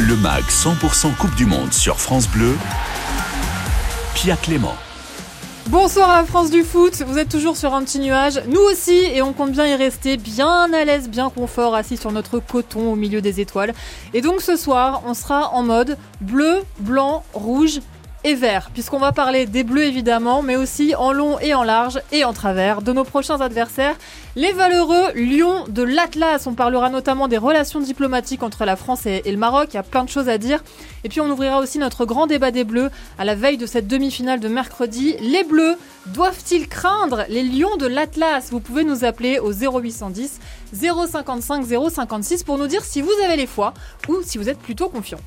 Le MAG 100% Coupe du Monde sur France Bleu. Pia Clément. Bonsoir la France du foot, vous êtes toujours sur un petit nuage, nous aussi, et on compte bien y rester bien à l'aise, bien confort, assis sur notre coton au milieu des étoiles. Et donc ce soir, on sera en mode bleu, blanc, rouge et vert, puisqu'on va parler des bleus évidemment, mais aussi en long et en large et en travers de nos prochains adversaires, les valeureux Lions de l'Atlas. On parlera notamment des relations diplomatiques entre la France et, le Maroc, il y a plein de choses à dire. Et puis on ouvrira aussi notre grand débat des bleus à la veille de cette demi-finale de mercredi. Les bleus doivent-ils craindre les Lions de l'Atlas? Vous pouvez nous appeler au 0810 055 056 pour nous dire si vous avez les foi ou si vous êtes plutôt confiant.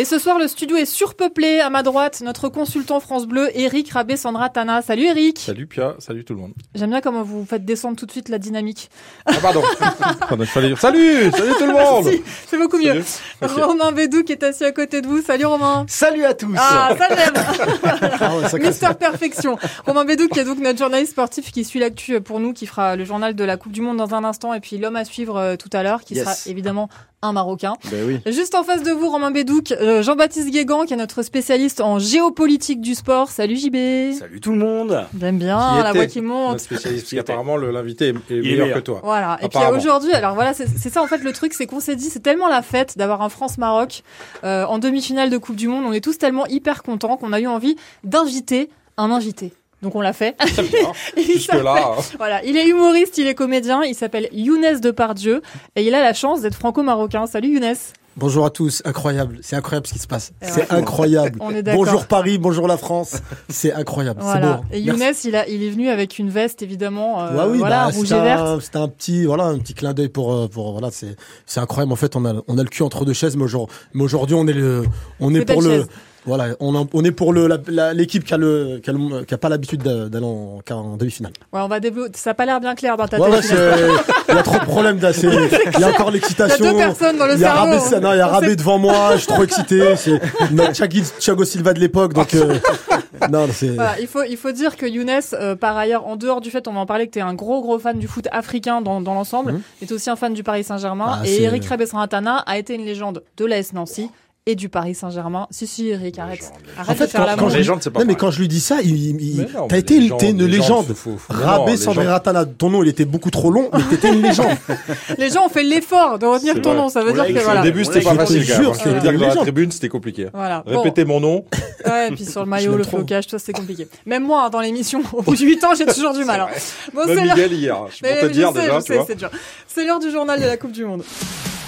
Et ce soir, le studio est surpeuplé. À ma droite, notre consultant France Bleu, Eric Rabé Sandra Tana. Salut Eric. Salut Pia, salut tout le monde. J'aime bien comment vous faites descendre tout de suite la dynamique. Ah pardon. pardon Salut, salut tout le monde. c'est beaucoup mieux. Romain Bédou qui est assis à côté de vous. Salut Romain. Salut à tous. Ah, ça j'aime. Mister Perfection. Romain Bédou qui est donc notre journaliste sportif qui suit l'actu pour nous, qui fera le journal de la Coupe du Monde dans un instant et puis l'homme à suivre euh, tout à l'heure qui sera évidemment un Marocain. Ben oui. Juste en face de vous, Romain Bédouc, euh, Jean-Baptiste Guégan, qui est notre spécialiste en géopolitique du sport. Salut JB. Salut tout le monde. J'aime bien la voix qui monte. Spécialiste, apparemment l'invité est, meilleur, que toi. Voilà. Et puis aujourd'hui, alors voilà, c'est ça en fait le truc, c'est qu'on s'est dit, c'est tellement la fête d'avoir un France-Maroc euh, en demi-finale de Coupe du Monde. On est tous tellement hyper contents qu'on a eu envie d'inviter un invité. Donc on l'a fait. Jusque là. Hein. Voilà, il est humoriste, il est comédien, il s'appelle Younes Depardieu et il a la chance d'être franco-marocain. Salut Younes. Bonjour à tous, incroyable, c'est incroyable ce qui se passe. C'est incroyable. bonjour Paris, bonjour la France, c'est incroyable, c'est beau. Et Younes, il a, il est venu avec une veste évidemment, euh, oui, voilà, bah, rouge et verte. C'était un petit, voilà, un petit clin d'œil pour, euh, pour, voilà, c'est, c'est incroyable. En fait, on a, on a le cul entre deux chaises, mais aujourd'hui, on est le, on est pour le, voilà, on, on est pour l'équipe qui a le qui a, qui a pas l'habitude d'aller en, en demi-finale. Ouais, on va développer. Ça a pas l'air bien clair dans ta ouais, tête. il y a trop de problèmes là. Il y a encore l'excitation. Il y a deux personnes dans le il y a Rabé, non, il y a Rabé devant moi. Je suis trop excité. C'est Thiago Silva de l'époque. Donc euh, non, c'est. Voilà, il faut il faut dire que Younes, euh, par ailleurs, en dehors du fait, on va en parler, que tu es un gros gros fan du foot africain dans, dans l'ensemble, mmh. est aussi un fan du Paris Saint-Germain. Ah, et Eric Rebesran-Atana a été une légende de l'AS Nancy et du Paris Saint-Germain. Si, si, Eric, arrête. Arrête en fait, de faire quand, quand légende, c'est pas Non, mais quand je lui dis ça, il, il t'as été une légende. Rabé Sandré Ratana, ton nom, il était beaucoup trop long, mais t'étais une légende. Les gens ont fait l'effort de retenir ton nom, ça veut dire que voilà. Au début, c'était pas facile, quand même. Je veux dire que dans la tribune, c'était compliqué. Voilà. Répéter mon nom. Ouais, et puis sur le maillot, le flocage, tout ça, c'est compliqué. Même moi, hein, dans l'émission, au bout de 8 ans, j'ai toujours du mal. Hein. Bon, c'est Miguel hier. Je peux te dire déjà, tu vois. C'est l'heure du journal de la Coupe du Monde.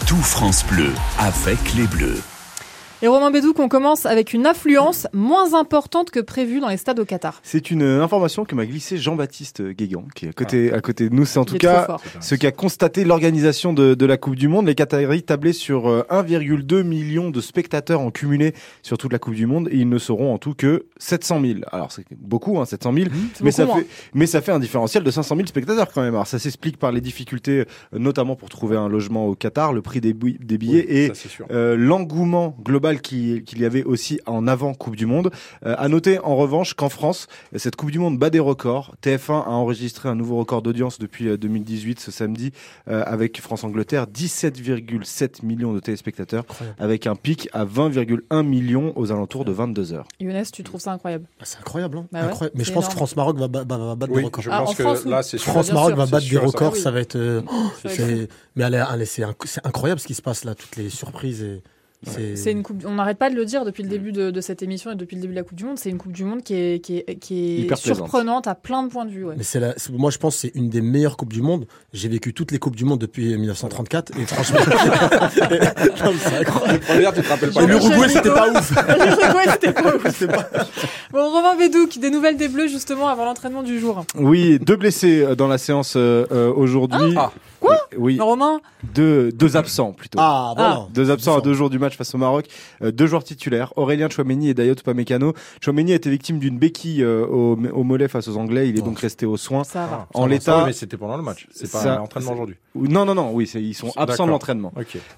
Tout France Bleu avec les Bleus. Et Romain Bédou, qu'on commence avec une affluence moins importante que prévu dans les stades au Qatar. C'est une information que m'a glissé Jean-Baptiste Guégan, qui est à côté, ah. à côté de nous. C'est en tout cas ce qui a constaté l'organisation de, de, la Coupe du Monde. Les Qataris tablaient sur 1,2 euh, million de spectateurs en cumulé sur toute la Coupe du Monde et ils ne seront en tout que 700 000. Alors c'est beaucoup, hein, 700 000, mmh, mais, ça fait, mais ça fait un différentiel de 500 000 spectateurs quand même. Alors ça s'explique par les difficultés, euh, notamment pour trouver un logement au Qatar, le prix des, des billets et euh, l'engouement global qu'il y avait aussi en avant Coupe du Monde. Euh, à noter en revanche qu'en France, cette Coupe du Monde bat des records. TF1 a enregistré un nouveau record d'audience depuis 2018 euh, ce samedi euh, avec France-Angleterre, 17,7 millions de téléspectateurs, avec un pic à 20,1 millions aux alentours de 22 heures. Younes, tu trouves ça incroyable? Ah, C'est incroyable, hein. bah Mais je pense que France-Maroc va, battre des records. Je pense ah, que là, c'est France-Maroc va battre des records, ça va être. mais allez, c'est incroyable ce qui se passe là, toutes les surprises et. C'est une coupe. On n'arrête pas de le dire depuis le début de, cette émission et depuis le début de la Coupe du Monde. C'est une Coupe du Monde qui est, qui est, qui est surprenante à plein de points de vue. Mais c'est moi, je pense que c'est une des meilleures Coupes du Monde. J'ai vécu toutes les Coupes du Monde depuis 1934 et franchement, c'est incroyable. tu te rappelles pas. L'Uruguay, c'était pas ouf. L'Uruguay, c'était pas ouf. Bon, Romain Bédouc, des nouvelles des Bleus justement avant l'entraînement du jour. Oui, deux blessés euh, dans la séance euh, euh, aujourd'hui. Ah. Quoi Oui. Romain deux, deux absents plutôt. Ah, voilà. Deux absents à deux jours du match face au Maroc. Euh, deux joueurs titulaires, Aurélien Chouameni et Dayot Upamecano. Chouameni a été victime d'une béquille euh, au, mollet face aux Anglais. Il est donc resté aux soins. Ça En l'état. Mais c'était pendant le match. C'est pas l'entraînement aujourd'hui. Non, non, non, oui, ils sont absents de l'entraînement.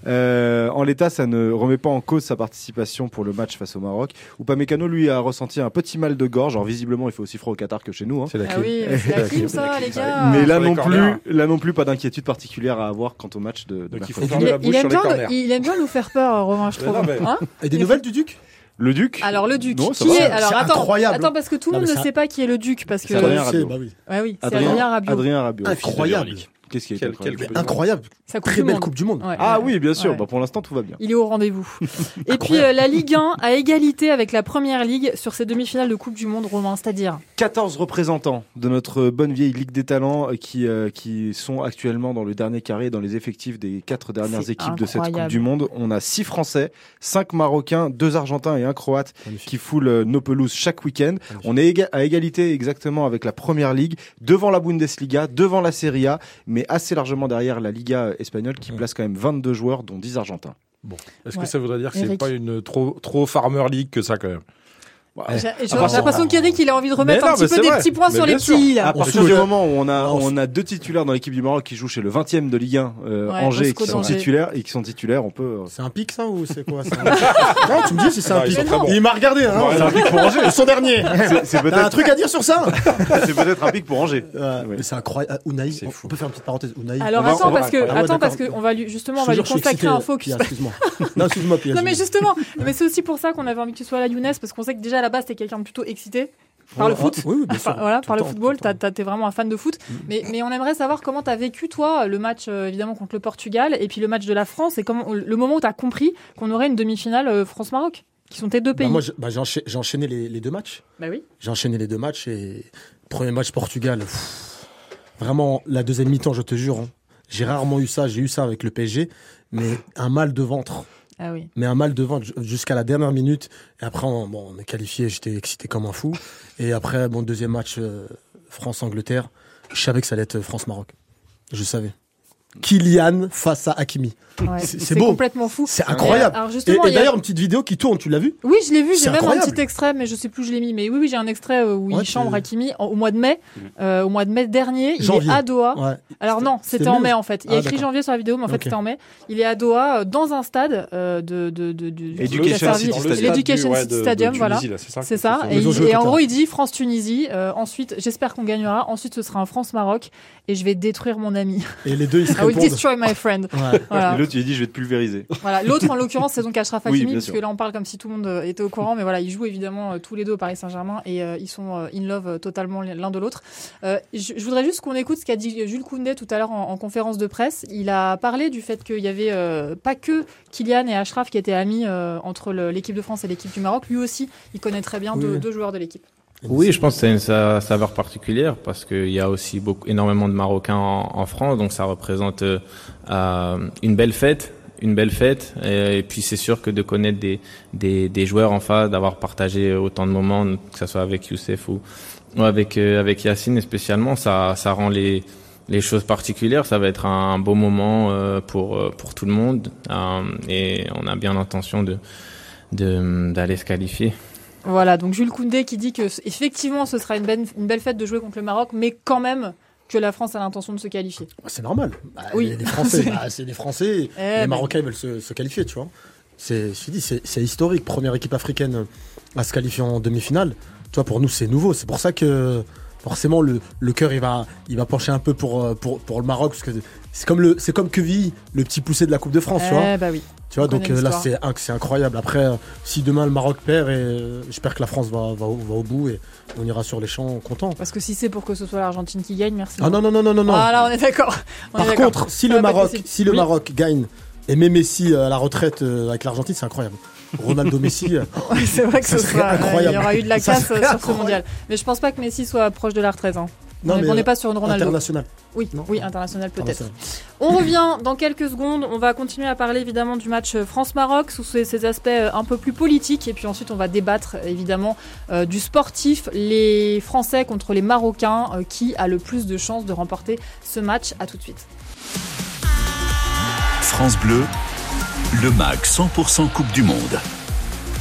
Euh, en l'état, ça ne remet pas en cause sa participation pour le match face au Maroc. Upamecano, lui, a ressenti un petit mal de gorge. Alors, visiblement, il fait aussi froid au Qatar que chez nous. Hein. C'est la ah oui, c'est la clim, ça, les gars. Mais là non, plus, là non plus, pas d'inquiétude particulière à avoir quant au match de, de il, il, aime bien, il, aime bien nous faire peur, Romain, je trouve. Hein Et des nouvelles du Duc? Le duc? Alors le duc, qui est, alors attends, incroyable. attends parce que tout le monde ne sait pas qui est le duc parce que Adrien Rabiot. Bah oui. Ouais, oui, Adrien Rabiot. Adrien Rabiot. Incroyable. Qu'est-ce qui est incroyable, incroyable. Très belle Coupe du Monde. ah oui, bien sûr. Bah, pour l'instant, tout va bien. Il est au rendez-vous. Et puis euh, la Ligue 1 à égalité avec la Première Ligue sur ces demi-finales de Coupe du Monde, Romain, c'est-à-dire 14 représentants de notre bonne vieille Ligue des Talents euh, qui, euh, qui sont actuellement dans le dernier carré, dans les effectifs des quatre dernières équipes de cette Coupe du Monde. On a 6 Français, 5 Marocains, 2 Argentins et un Croate qui foulent nos pelouses chaque week-end. On est à égalité exactement avec la Première Ligue, devant la Bundesliga, devant la Serie A, mais assez largement derrière la Liga espagnole qui place quand même 22 joueurs, dont 10 Argentins. Bon, est-ce que ça voudrait dire que c'est pas une trop trop Farmer League que ça quand même? J'ai l'impression qu'Eric il a envie de remettre un petit peu des petits points sur les petits À partir du moment où on a on a deux titulaires dans l'équipe du Maroc qui jouent chez le 20e de Ligue 1 euh, Angers qui sont titulaires et qui sont titulaires, on peut euh, C'est un pic ça ou c'est quoi Non, tu me dis si c'est un pic. Il m'a regardé hein. C'est un pic pour Angers, son dernier. C'est peut-être un truc à dire sur ça C'est peut-être un pic pour Angers. Mais c'est incroyable ah, Unai, on peut faire une petite parenthèse Unai. Alors attends parce que attends parce que on va lui justement on va lui consacrer un focus. Excuse-moi. Non, excuse-moi Non mais justement, mais c'est aussi pour ça qu'on avait envie que tu sois à la Younes parce qu'on sait que déjà à la base t'es quelqu'un de plutôt excité par le foot. Oui, voilà, par le football. T'es vraiment un fan de foot. Mm. Mais, mais on aimerait savoir comment t'as vécu, toi, le match, euh, évidemment, contre le Portugal et puis le match de la France et comment, le moment où t'as compris qu'on aurait une demi-finale euh, France-Maroc, qui sont tes deux bah, pays. moi, bah, j'ai enchaîné les, deux matchs. Bah oui. J'ai enchaîné les deux matchs et premier match Portugal. vraiment, la deuxième mi-temps, je te jure. Hein. j'ai rarement eu ça. J'ai eu ça avec le PSG, mais un mal de ventre. Ah mais un mal de ventre jusqu'à la dernière minute. Et après, on, bon, on est qualifié, j'étais excité comme un fou. Et après, mon deuxième match, euh, France-Angleterre, je savais que ça allait être France-Maroc. Je savais. Kylian face à Hakimi. C'est beau. complètement fou. C'est incroyable. et, d'ailleurs, une petite vidéo qui tourne, tu l'as vu Oui, je l'ai vu. J'ai même un petit extrait, mais je sais plus où je l'ai mis. Mais oui, oui, j'ai un extrait euh, où il chambre Hakimi au mois de mai. Euh, au mois de mai dernier, il est à Doha. Alors non, c'était en mai en fait. Il y a ah, écrit janvier sur la vidéo, mais en fait c'était en mai. Il est à Doha euh, dans un stade de de de Education City Stadium, voilà. C'est ça. Et en gros, il dit France Tunisie. Ensuite, j'espère qu'on gagnera. Ensuite, ce sera un France Maroc et je vais détruire mon ami. Et les deux, ils se I will destroy my friend. Et l'autre, il dit, je vais te pulvériser. Voilà. L'autre, en l'occurrence, c'est donc Achraf Hakimi, parce que là, on parle comme si tout le monde euh, était au courant, mais voilà, ils jouent évidemment euh, tous les deux au Paris Saint-Germain et euh, ils sont in love totalement l'un de l'autre. je, voudrais juste qu'on écoute ce qu'a dit Jules Koundé tout à l'heure en, conférence de presse. Il a parlé du fait qu'il y avait pas que Kylian et Achraf qui étaient amis entre l'équipe de France et l'équipe du Maroc. Lui aussi, il connaît très bien deux, deux joueurs de l'équipe. Oui, je pense que c'est une saveur particulière parce qu'il y a aussi beaucoup, énormément de Marocains en, France, donc ça représente euh, une belle fête, une belle fête. Et, puis c'est sûr que de connaître des, des, des joueurs en face, d'avoir partagé autant de moments, que ce soit avec Youssef ou, ou avec euh, avec Yacine, spécialement, ça ça rend les les choses particulières. Ça va être un, beau moment euh, pour pour tout le monde et on a bien l'intention de d'aller se qualifier. Voilà, donc Jules Koundé qui dit que effectivement ce sera une belle, une belle fête de jouer contre le Maroc, mais quand même que la France a l'intention de se qualifier. Bah, c'est normal. Bah, oui. Les Français, bah, c'est des Français. Eh les Marocains veulent se, qualifier, tu vois. C'est, c'est historique. Première équipe africaine à se qualifier en demi-finale. Tu vois, pour nous, c'est nouveau. C'est pour ça que forcément le, le cœur il va, il va pencher un peu pour, euh, pour, pour le Maroc parce que c'est comme le c'est comme le petit poussé de la Coupe de France, tu vois. Eh bah oui. Tu vois, donc euh, là c'est c'est incroyable. Après, euh, si demain le Maroc perd, et j'espère que la France va, va, va, au bout et on ira sur les champs content. Parce que si c'est pour que ce soit l'Argentine qui gagne, merci. Ah non non non non non non. Ah là on est d'accord. Par contre, si le Maroc si le Maroc gagne et met Messi à la retraite avec l'Argentine, c'est incroyable. Ronaldo Messi. c'est vrai que ce sera incroyable. il y aura eu de la casse sur ce mondial. Mais je pense pas que Messi soit proche de la retraite. Hein. Non, on n'est pas sur une Ronaldo. International. Oui, oui, international peut-être. On revient dans quelques secondes. On va continuer à parler évidemment du match France-Maroc sous ses, aspects euh, un peu plus politiques. Et puis ensuite, on va débattre évidemment euh, du sportif, les Français contre les Marocains, euh, qui a le plus de chances de remporter ce match. À tout de suite. France Bleu, le MAC 100% Coupe du Monde.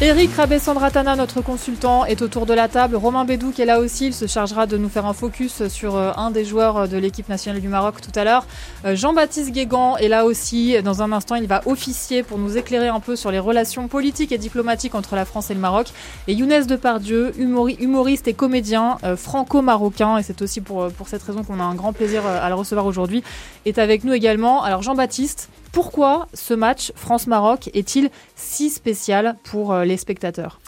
Eric Rabessandratana, notre consultant, est autour de la table. Romain Bédou qui est là aussi, il se chargera de nous faire un focus sur euh, un des joueurs de l'équipe nationale du Maroc tout à l'heure. Euh, Jean-Baptiste Guégan est là aussi. Dans un instant, il va officier pour nous éclairer un peu sur les relations politiques et diplomatiques entre la France et le Maroc. Et Younes Depardieu, humoriste et comédien euh, franco-marocain, et c'est aussi pour cette raison qu'on a un grand plaisir à le recevoir aujourd'hui, est avec nous également. Alors Jean-Baptiste, pourquoi ce match France-Maroc est-il si spécial pour euh, les spectateurs?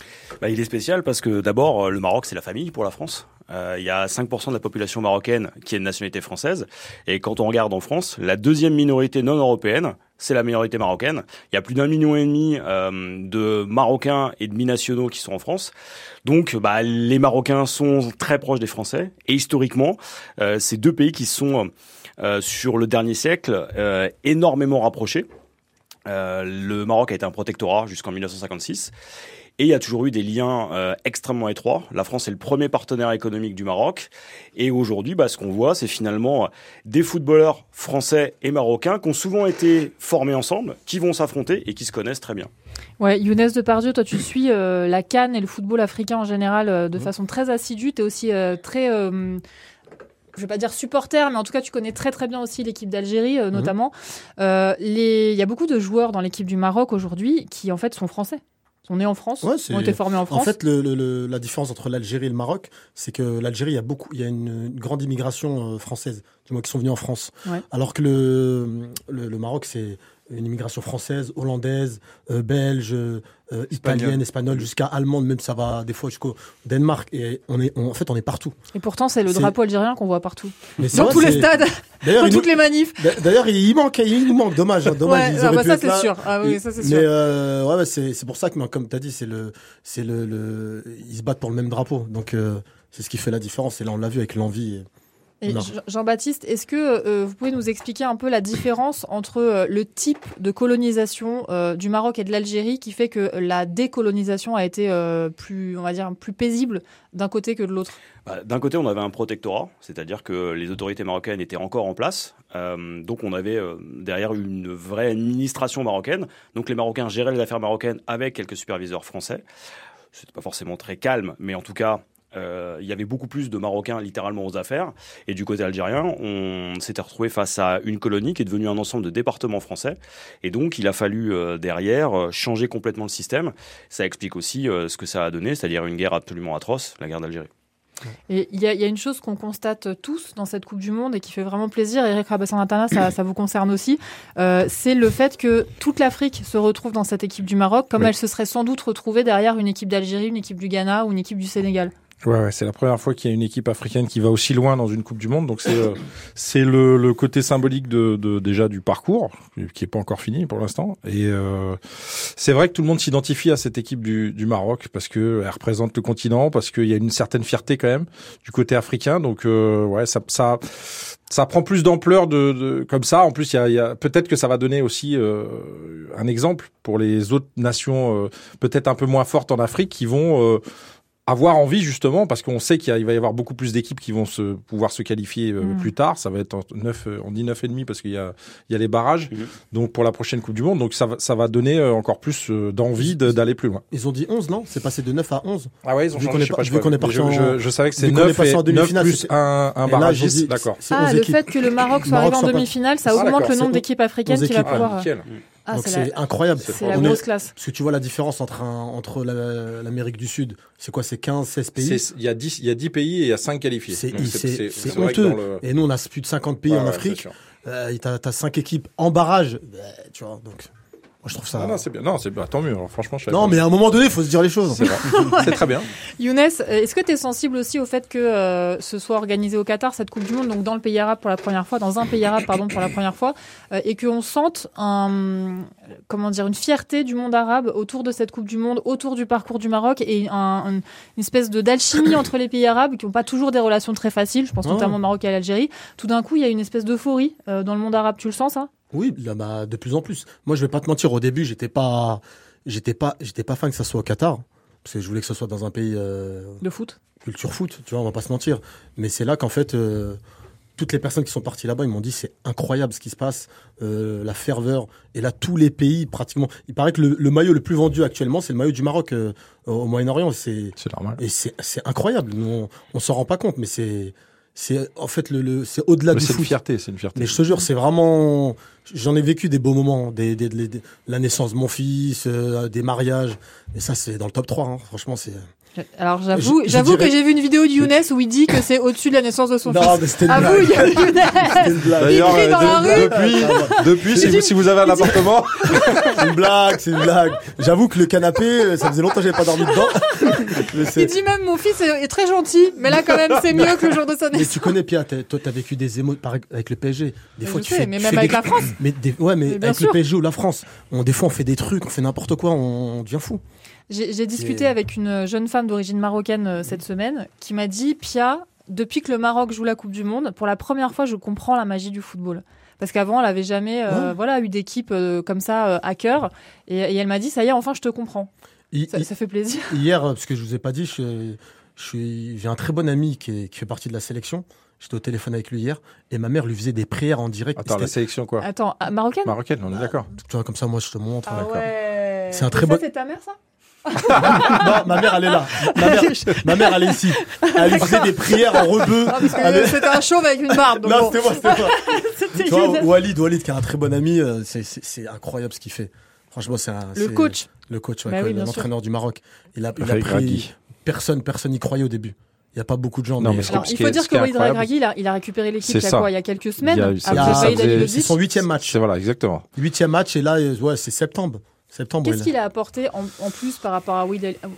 Bah, Il est spécial parce que d'abord, euh, le Maroc, c'est la famille pour la France. Euh, il y a 5% de la population marocaine qui est de nationalité française. Et quand on regarde en France, la deuxième minorité non européenne, c'est la minorité marocaine. Il y a plus d'un million et demi de Marocains et de binationaux qui sont en France. Donc, bah, les Marocains sont très proches des Français. Et historiquement, ces deux pays qui sont euh, sur le dernier siècle euh, énormément rapprochés. Euh, le Maroc a été un protectorat jusqu'en 1956. Et il y a toujours eu des liens extrêmement étroits. La France est le premier partenaire économique du Maroc. Et aujourd'hui, bah, ce qu'on voit, c'est finalement des footballeurs français et marocains qui ont souvent été formés ensemble, qui vont s'affronter et qui se connaissent très bien. Ouais, Younes Depardieu, toi tu suis la Cannes et le football africain en général de mmh. façon très assidue. Tu es aussi très je vais pas dire supporter, mais en tout cas, tu connais très très bien aussi l'équipe d'Algérie, euh, mhm. notamment. Euh, il y a beaucoup de joueurs dans l'équipe du Maroc aujourd'hui qui en fait sont français. sont nés en France, ont été formés en France. En fait, le, la différence entre l'Algérie et le Maroc, c'est que l'Algérie, il y a beaucoup, il y a une, grande immigration euh, française, du moins qui sont venus en France. Alors que le, le Maroc, c'est une immigration française, hollandaise, belge, euh, italienne, espagnole, jusqu'à allemande, même ça va des fois jusqu'au Danemark. Et on est, en fait, on est partout. Et pourtant, c'est le drapeau algérien qu'on voit partout. dans tous les stades, dans toutes les manifs. D'ailleurs, il manque, il nous manque. Dommage, hein, dommage. Ah bah ça, c'est sûr. Ah oui, ça, c'est sûr. Mais euh, ouais, c'est pour ça que, comme tu as dit, c'est le, c'est le, le, ils se battent pour le même drapeau. Donc, c'est ce qui fait la différence. Et là, on l'a vu avec l'envie. Jean-Baptiste, est-ce que euh, vous pouvez nous expliquer un peu la différence entre euh, le type de colonisation euh, du Maroc et de l'Algérie qui fait que la décolonisation a été plus, on va dire, plus paisible d'un côté que de l'autre? Bah, D'un côté, on avait un protectorat, c'est-à-dire que les autorités marocaines étaient encore en place. donc on avait derrière une vraie administration marocaine. Donc les Marocains géraient les affaires marocaines avec quelques superviseurs français. C'était pas forcément très calme, mais en tout cas, euh, il y avait beaucoup plus de Marocains littéralement aux affaires. Et du côté algérien, on s'était retrouvé face à une colonie qui est devenue un ensemble de départements français. Et donc, il a fallu euh, derrière euh, changer complètement le système. Ça explique aussi ce que ça a donné, c'est-à-dire une guerre absolument atroce, la guerre d'Algérie. Et il y, a une chose qu'on constate tous dans cette Coupe du Monde et qui fait vraiment plaisir, Eric Rabassan ça, ça vous concerne aussi, c'est le fait que toute l'Afrique se retrouve dans cette équipe du Maroc, comme elle se serait sans doute retrouvée derrière une équipe d'Algérie, une équipe du Ghana ou une équipe du Sénégal. Ouais, c'est la première fois qu'il y a une équipe africaine qui va aussi loin dans une Coupe du Monde. Donc c'est euh, c'est le, le, côté symbolique de, de, déjà du parcours qui est pas encore fini pour l'instant. Et euh, c'est vrai que tout le monde s'identifie à cette équipe du, du Maroc parce que elle représente le continent, parce qu'il y a une certaine fierté quand même du côté africain. Donc euh, ouais, ça ça ça prend plus d'ampleur de, de, comme ça. En plus, il y a, y a peut-être que ça va donner aussi euh, un exemple pour les autres nations peut-être un peu moins fortes en Afrique qui vont avoir envie justement parce qu'on sait qu'il va y avoir beaucoup plus d'équipes qui vont se pouvoir se qualifier euh, mm. plus tard ça va être en 9 euh, on dit neuf et demi parce qu'il y a il y a les barrages mm-hmm. donc pour la prochaine Coupe du monde donc ça va ça va donner euh, encore plus d'envie d'aller plus loin. Ils ont dit 11 non? C'est passé de 9 à 11. Ah ouais, ils ont vu changé, pas, qu'on est parti je, je, savais que c'est 9 et en 9 plus un un barrage d'accord. Ah le fait que le Maroc soit arrivé en demi-finale ça ah, augmente le nombre d'équipes africaines qui va pouvoir ah, Donc c'est incroyable. C'est la grosse classe. Parce que tu vois la différence entre, entre l'Amérique du Sud, c'est quoi C'est 15, 16 pays? Il y, a 10, il y a 10 pays et il y a 5 qualifiés. C'est honteux. Et nous, on a plus de 50 pays en Afrique. Euh, tu as, 5 équipes en barrage. Bah, tu vois, donc je trouve ça. non, c'est bien. Non, c'est bien. Tant mieux. franchement, je Non, mais à un moment donné, il faut se dire les choses. C'est très bien. Younes, est-ce que tu es sensible aussi au fait que euh, ce soit organisé au Qatar, cette Coupe du Monde, donc dans le pays arabe pour la première fois, dans un pays arabe, pardon, pour la première fois, euh, et qu'on sente un, comment dire, une fierté du monde arabe autour de cette Coupe du Monde, autour du parcours du Maroc et un, une espèce de d'alchimie entre les pays arabes qui n'ont pas toujours des relations très faciles. Je pense notamment au Maroc et à l'Algérie. Tout d'un coup, il y a une espèce d'euphorie euh, dans le monde arabe. Tu le sens, ça? Oui, bah, de plus en plus. Moi, je vais pas te mentir. Au début, j'étais pas, j'étais pas, j'étais pas fan que ça soit au Qatar, parce que je voulais que ce soit dans un pays euh, de foot, culture foot. Tu vois, on va pas se mentir. Mais c'est là qu'en fait, euh, toutes les personnes qui sont parties là-bas, ils m'ont dit c'est incroyable ce qui se passe, euh, la ferveur. Et là, tous les pays, pratiquement. Il paraît que le, maillot le plus vendu actuellement, c'est le maillot du Maroc euh, au Moyen-Orient. C'est normal. Et c'est incroyable. Nous, on, on s'en rend pas compte, mais c'est c'est en fait le, le c'est au-delà du. C'est une fierté, c'est une fierté. Mais je te jure, c'est vraiment. J'en ai vécu des beaux moments, des, des, la naissance de mon fils, euh, des mariages. Et ça, c'est dans le top 3. Hein. Franchement, c'est. Alors j'avoue, j'avoue que j'ai vu une vidéo de Younes où il dit que c'est au-dessus de la naissance de son non, fils. Mais c'était une blague. Younes. D'ailleurs, euh, depuis, depuis, si vous, si vous avez un appartement, c'est une blague, c'est une blague. J'avoue que le canapé, euh, ça faisait longtemps que j'avais pas dormi dedans. il dit même mon fils est très gentil, mais là quand même c'est mieux que le jour de sa naissance. Mais tu connais Pia, toi t'as vécu des émotions avec le PSG. Des fois tu fais, mais même avec la France. Mais ouais, mais, avec le PSG ou la France, on des fois on fait des trucs, on fait n'importe quoi, on devient fou. J'ai discuté avec une jeune femme d'origine marocaine euh, cette semaine qui m'a dit Pia, depuis que le Maroc joue la Coupe du Monde, pour la première fois, je comprends la magie du football. Parce qu'avant, elle avait jamais euh, voilà, eu d'équipe euh, comme ça à cœur. Et, elle m'a dit Ça y est, enfin, je te comprends. ça, fait plaisir. Hier, parce que je vous ai pas dit, j'ai un très bon ami qui, fait partie de la sélection. J'étais au téléphone avec lui hier et ma mère lui faisait des prières en direct. Attends, la sélection quoi Attends, marocaine? Marocaine, on est d'accord. Tu vois, comme ça, moi, je te montre. Ah ouais. C'est un très bon. C'est ta mère, ça? Non, ma mère, elle est là. Ma mère, elle est ici. Elle faisait des prières en rebeu. C'était un chauve avec une barbe. non, c'était moi, c'était moi. tu vois, Walid, Walid, qui est un très bon ami, euh, c'est incroyable ce qu'il fait. Franchement, c'est un. Le coach. Le coach, ouais, bah l'entraîneur du Maroc. Il a, il a pris. Personne, personne n'y croyait au début. Il n'y a pas beaucoup de gens. Non, mais, il faut dire que Walid Regragui, il a, il a récupéré l'équipe il, y a quoi Il y a quelques semaines. C'est son huitième match. C'est voilà, exactement. Huitième match et là, ouais, c'est septembre. Qu'est-ce qu'il a apporté en, en, plus par rapport à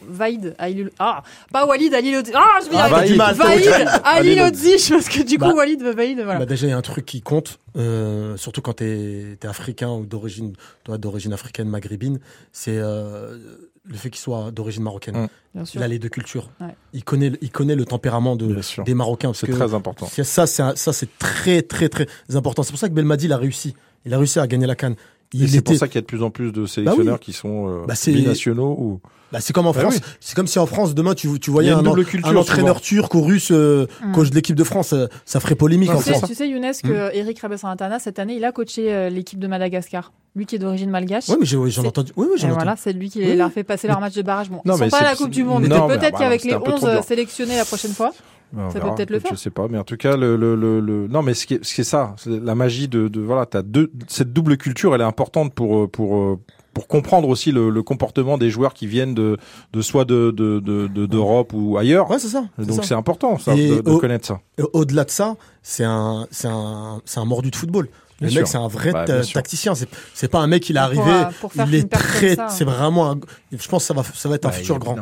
Vaïd Ali Ah, pas Walid Ali Lodzi. Ah, je vais ah, Vaïd, Vaïd Ali Lodzi, parce que du coup, bah, Walid Vaïd, voilà. Bah déjà, il y a un truc qui compte, euh, surtout quand tu es, africain ou d'origine d'origine africaine maghrébine, c'est euh, le fait qu'il soit d'origine marocaine. Mmh. Il a les deux cultures. Ouais. Il connaît, il connaît le tempérament de, des Marocains. C'est très important. Ça, c'est ça, c'est très, très, très important. C'est pour ça que Belmadi, il a réussi. Il a réussi à gagner la canne c'est pour ça qu'il y a de plus en plus de bah sélectionneurs qui sont euh, bah binationaux ou. Bah c'est comme en bah France. C'est comme si en France demain tu, tu voyais un, un, entraîneur turc ou russe euh, mm. coach de l'équipe de France, euh, ça ferait polémique en France. Tu sais Younes que mm. Eric Rabessantana cette année il a coaché l'équipe de Madagascar. Lui qui est d'origine malgache. Oui mais j'en ai entendu. Oui, oui j'en Voilà, c'est lui qui leur fait passer leur match de barrage. Bon, non, ils sont pas à la Coupe du Monde. Peut-être qu'avec les 11 sélectionnés la prochaine fois. Ça peut peut-être le faire. Je sais pas, mais en tout cas, le, le, le, non, mais ce qui est, ce qui est ça, la magie de, de voilà, t'as deux, cette double culture, elle est importante pour pour pour comprendre aussi le, le, comportement des joueurs qui viennent de, de soit de d'Europe de, de, ou ailleurs. Ouais, c'est ça. Donc c'est important ça, de, de connaître ça. Au-delà de ça, c'est un c'est un c'est un mordu de football. Le mec, c'est un vrai bah, tacticien. C'est pas un mec, il est arrivé, il est très, c'est vraiment, un, je pense que ça va, ça va être un futur grand.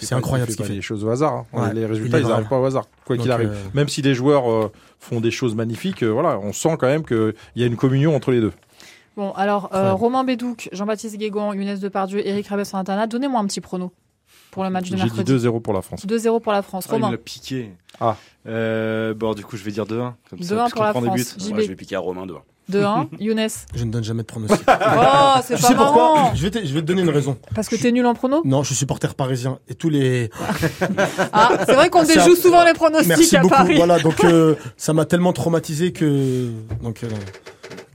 C'est incroyable il fait, ce qu'il fait. des choses au hasard. Hein. les résultats, ils n'arrivent pas au hasard, quoi qu'il arrive. Euh, même si des joueurs euh, font des choses magnifiques, euh, voilà, on sent quand même qu'il y a une communion entre les deux. Bon, alors, euh, Romain Bédouc, Jean-Baptiste Guégan, Younes Depardieu, Eric Rabès-Santana, donnez-moi un petit prono pour le match de mercredi. J'ai dit 2-0 pour la France. 2-0 pour la France. Ah, Romain. Il l'a piqué. Ah. Euh, bon, du coup, je vais dire 2-1. 2-1 pour la France. Ouais, je vais piquer à Romain 2-1. 2-1, Younes. Je ne donne jamais de pronostic. oh, c'est pas sais pourquoi je vais, te, je vais te donner une raison. Parce que t'es nul en prono Non, je suis supporter parisien. Et tous les... ah, c'est vrai qu'on déjoue souvent les pronostics Merci à beaucoup. Paris. Voilà, donc euh, ça m'a tellement traumatisé que... Donc, euh,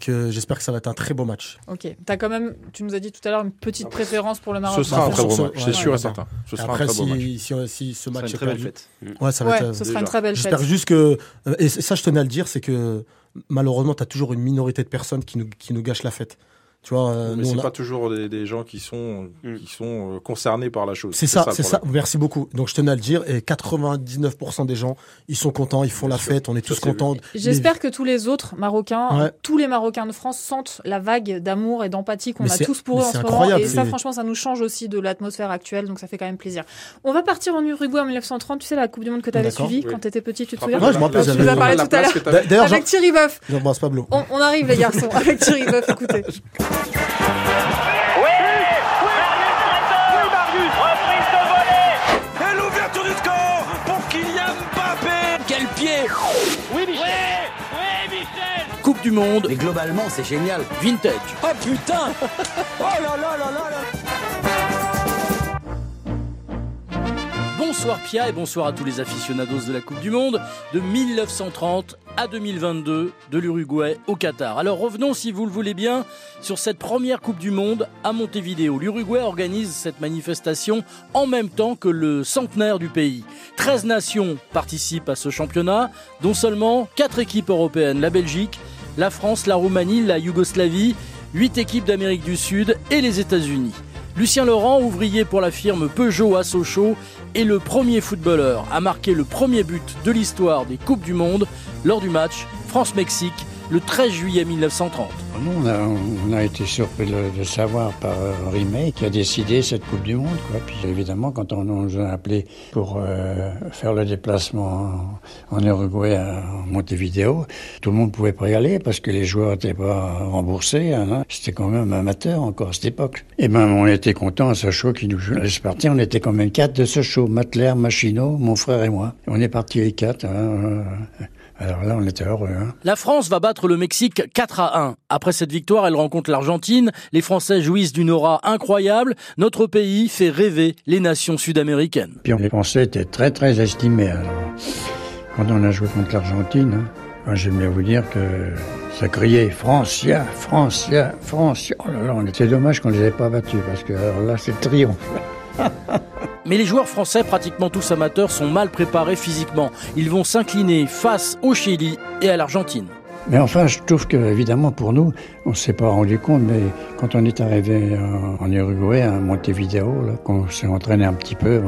j'espère que ça va être un très beau match. Ok. As quand même, tu nous as dit tout à l'heure une petite préférence pour le Maroc. Ce sera un très beau match, c'est sûr et certain. Ce sera Après, un très beau si, match. Si, ce match est fête. Ouais, ça va être, ce sera une très belle fête. J'espère juste que, euh, et ça je tenais à le dire, c'est que malheureusement, tu as toujours une minorité de personnes qui nous, qui nous gâchent la fête. Tu vois, euh, mais c'est pas toujours des, des, gens qui sont mm. qui sont euh, concernés par la chose. C'est ça, c'est ça. Merci beaucoup. Donc je tenais à le dire et 99% des gens, ils sont contents, ils font la fête, on est tous contents. J'espère que tous les autres Marocains, tous les Marocains de France sentent la vague d'amour et d'empathie qu'on a tous pour eux en ce moment. Et ça, franchement, ça nous change aussi de l'atmosphère actuelle, donc ça fait quand même plaisir. On va partir en Uruguay en 1930. Tu sais la Coupe du Monde que tu avais suivie quand tu étais petit, tu te souviens je m'en Tu nous as parlé tout à l'heure. D'ailleurs, avec Thierry Boeuf. Pablo. On arrive les garçons avec Thierry Boeuf. Écoutez. Oui Oui Oui Marius Reprise de volée Et l'ouverture du score pour Kylian Mbappé. Quel pied. Oui Michel. Oui, oui Michel. Coupe du Monde. Mais globalement c'est génial. Vintage. Oh putain. Oh là là là là là Bonsoir Pia et bonsoir à tous les aficionados de la Coupe du Monde de 1930 à 2022 de l'Uruguay au Qatar. Alors revenons si vous le voulez bien sur cette première Coupe du Monde à Montevideo. L'Uruguay organise cette manifestation en même temps que le centenaire du pays. 13 nations participent à ce championnat, dont seulement 4 équipes européennes, la Belgique, la France, la Roumanie, la Yougoslavie, 8 équipes d'Amérique du Sud et les États-Unis. Lucien Laurent, ouvrier pour la firme Peugeot à Sochaux, est le premier footballeur à marquer le premier but de l'histoire des Coupes du Monde lors du match France-Mexique le 13 juillet 1930. Nous, on a, été surpris de, savoir par Henri May qui a décidé cette Coupe du Monde. Quoi. Puis évidemment, quand on, nous a appelé pour euh, faire le déplacement en, Uruguay, à Montevideo, tout le monde pouvait pas y aller parce que les joueurs n'étaient pas remboursés. Hein. C'était quand même amateur encore à cette époque. Et ben, on était contents à Sochaux qui nous laisse partir. On était quand même quatre de Sochaux, Matler, Machino, mon frère et moi. On est partis les quatre. Hein. Alors là, on était heureux. Hein. La France va battre le Mexique 4 à 1. Après cette victoire, elle rencontre l'Argentine. Les Français jouissent d'une aura incroyable. Notre pays fait rêver les nations sud-américaines. Puis les Français étaient très très estimés. Quand on a joué contre l'Argentine, hein, j'aime bien vous dire que ça criait Francia, Francia, Francia. Oh là là, était dommage qu'on ne les avait pas battus parce que alors là, c'est triomphe. Mais les joueurs français, pratiquement tous amateurs, sont mal préparés physiquement. Ils vont s'incliner face au Chili et à l'Argentine. Mais enfin, je trouve que, évidemment, pour nous, on ne s'est pas rendu compte, mais quand on est arrivé en, Uruguay, à Montevideo, qu'on s'est entraîné un petit peu,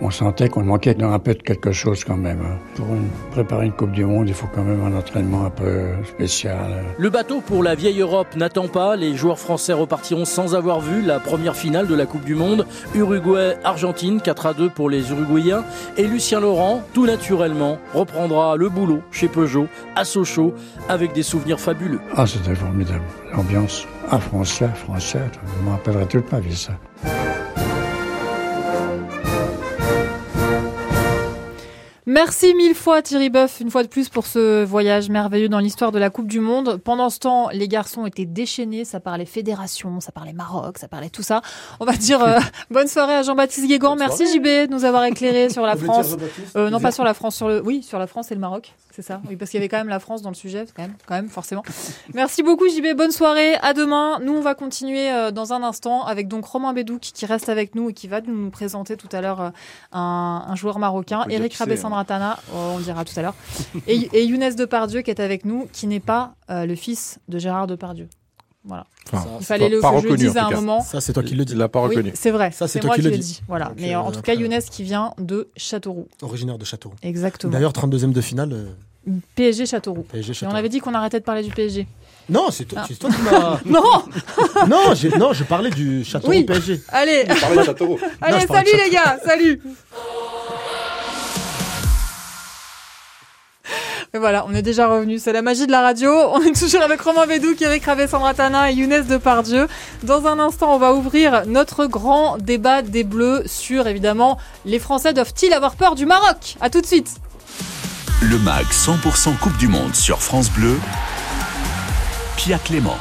on, sentait qu'on manquait un peu de quelque chose quand même. Hein. Pour préparer une Coupe du Monde, il faut quand même un entraînement un peu spécial. Le bateau pour la vieille Europe n'attend pas. Les joueurs français repartiront sans avoir vu la première finale de la Coupe du Monde. Uruguay-Argentine, 4 à 2 pour les Uruguayens. Et Lucien Laurent, tout naturellement, reprendra le boulot chez Peugeot, à Sochaux, avec des souvenirs fabuleux. Ah, c'était formidable. L'ambiance, ah, français, français, je me rappellerai toute ma vie ça. Merci mille fois Thierry Boeuf, une fois de plus pour ce voyage merveilleux dans l'histoire de la Coupe du Monde. Pendant ce temps, les garçons étaient déchaînés, ça parlait fédération, ça parlait Maroc, ça parlait tout ça. On va dire euh, bonne soirée à Jean-Baptiste Guégan. Merci JB de nous avoir éclairé sur la France. Euh, non pas sur la France, sur le oui, sur la France et le Maroc, c'est ça. Oui, parce qu'il y avait quand même la France dans le sujet, quand même, quand même forcément. Merci beaucoup JB, bonne soirée, à demain. Nous on va continuer euh, dans un instant avec donc Romain Bédouk qui reste avec nous et qui va nous présenter tout à l'heure un, un, joueur marocain, Eric Rabessandra Ratana, oh, on dira tout à l'heure, et, et, Younes Depardieu qui est avec nous, qui n'est pas euh, le fils de Gérard Depardieu. Voilà. il fallait le, que je le dise à un moment. Ça, c'est toi qui le dis. Il l'a pas reconnu. c'est vrai. Ça, c'est moi qui, le dis. Voilà. Mais en tout cas, Younes qui vient de Châteauroux. Originaire de Châteauroux. Exactement. D'ailleurs, 32e de finale. PSG Châteauroux. PSG Châteauroux. Et on avait dit qu'on arrêtait de parler du PSG. Non, c'est toi, ah. toi, qui m'as. non non, non, je parlais du Châteauroux oui. PSG. Allez, Allez, salut les gars, salut Et voilà, on est déjà revenu. C'est la magie de la radio. On est toujours avec Romain Bédou, Eric Ravé, Sandratana et Younes Depardieu. Dans un instant, on va ouvrir notre grand débat des Bleus sur, évidemment, les Français doivent-ils avoir peur du Maroc? À tout de suite. Le MAG 100% Coupe du Monde sur France Bleu. Pia Clément.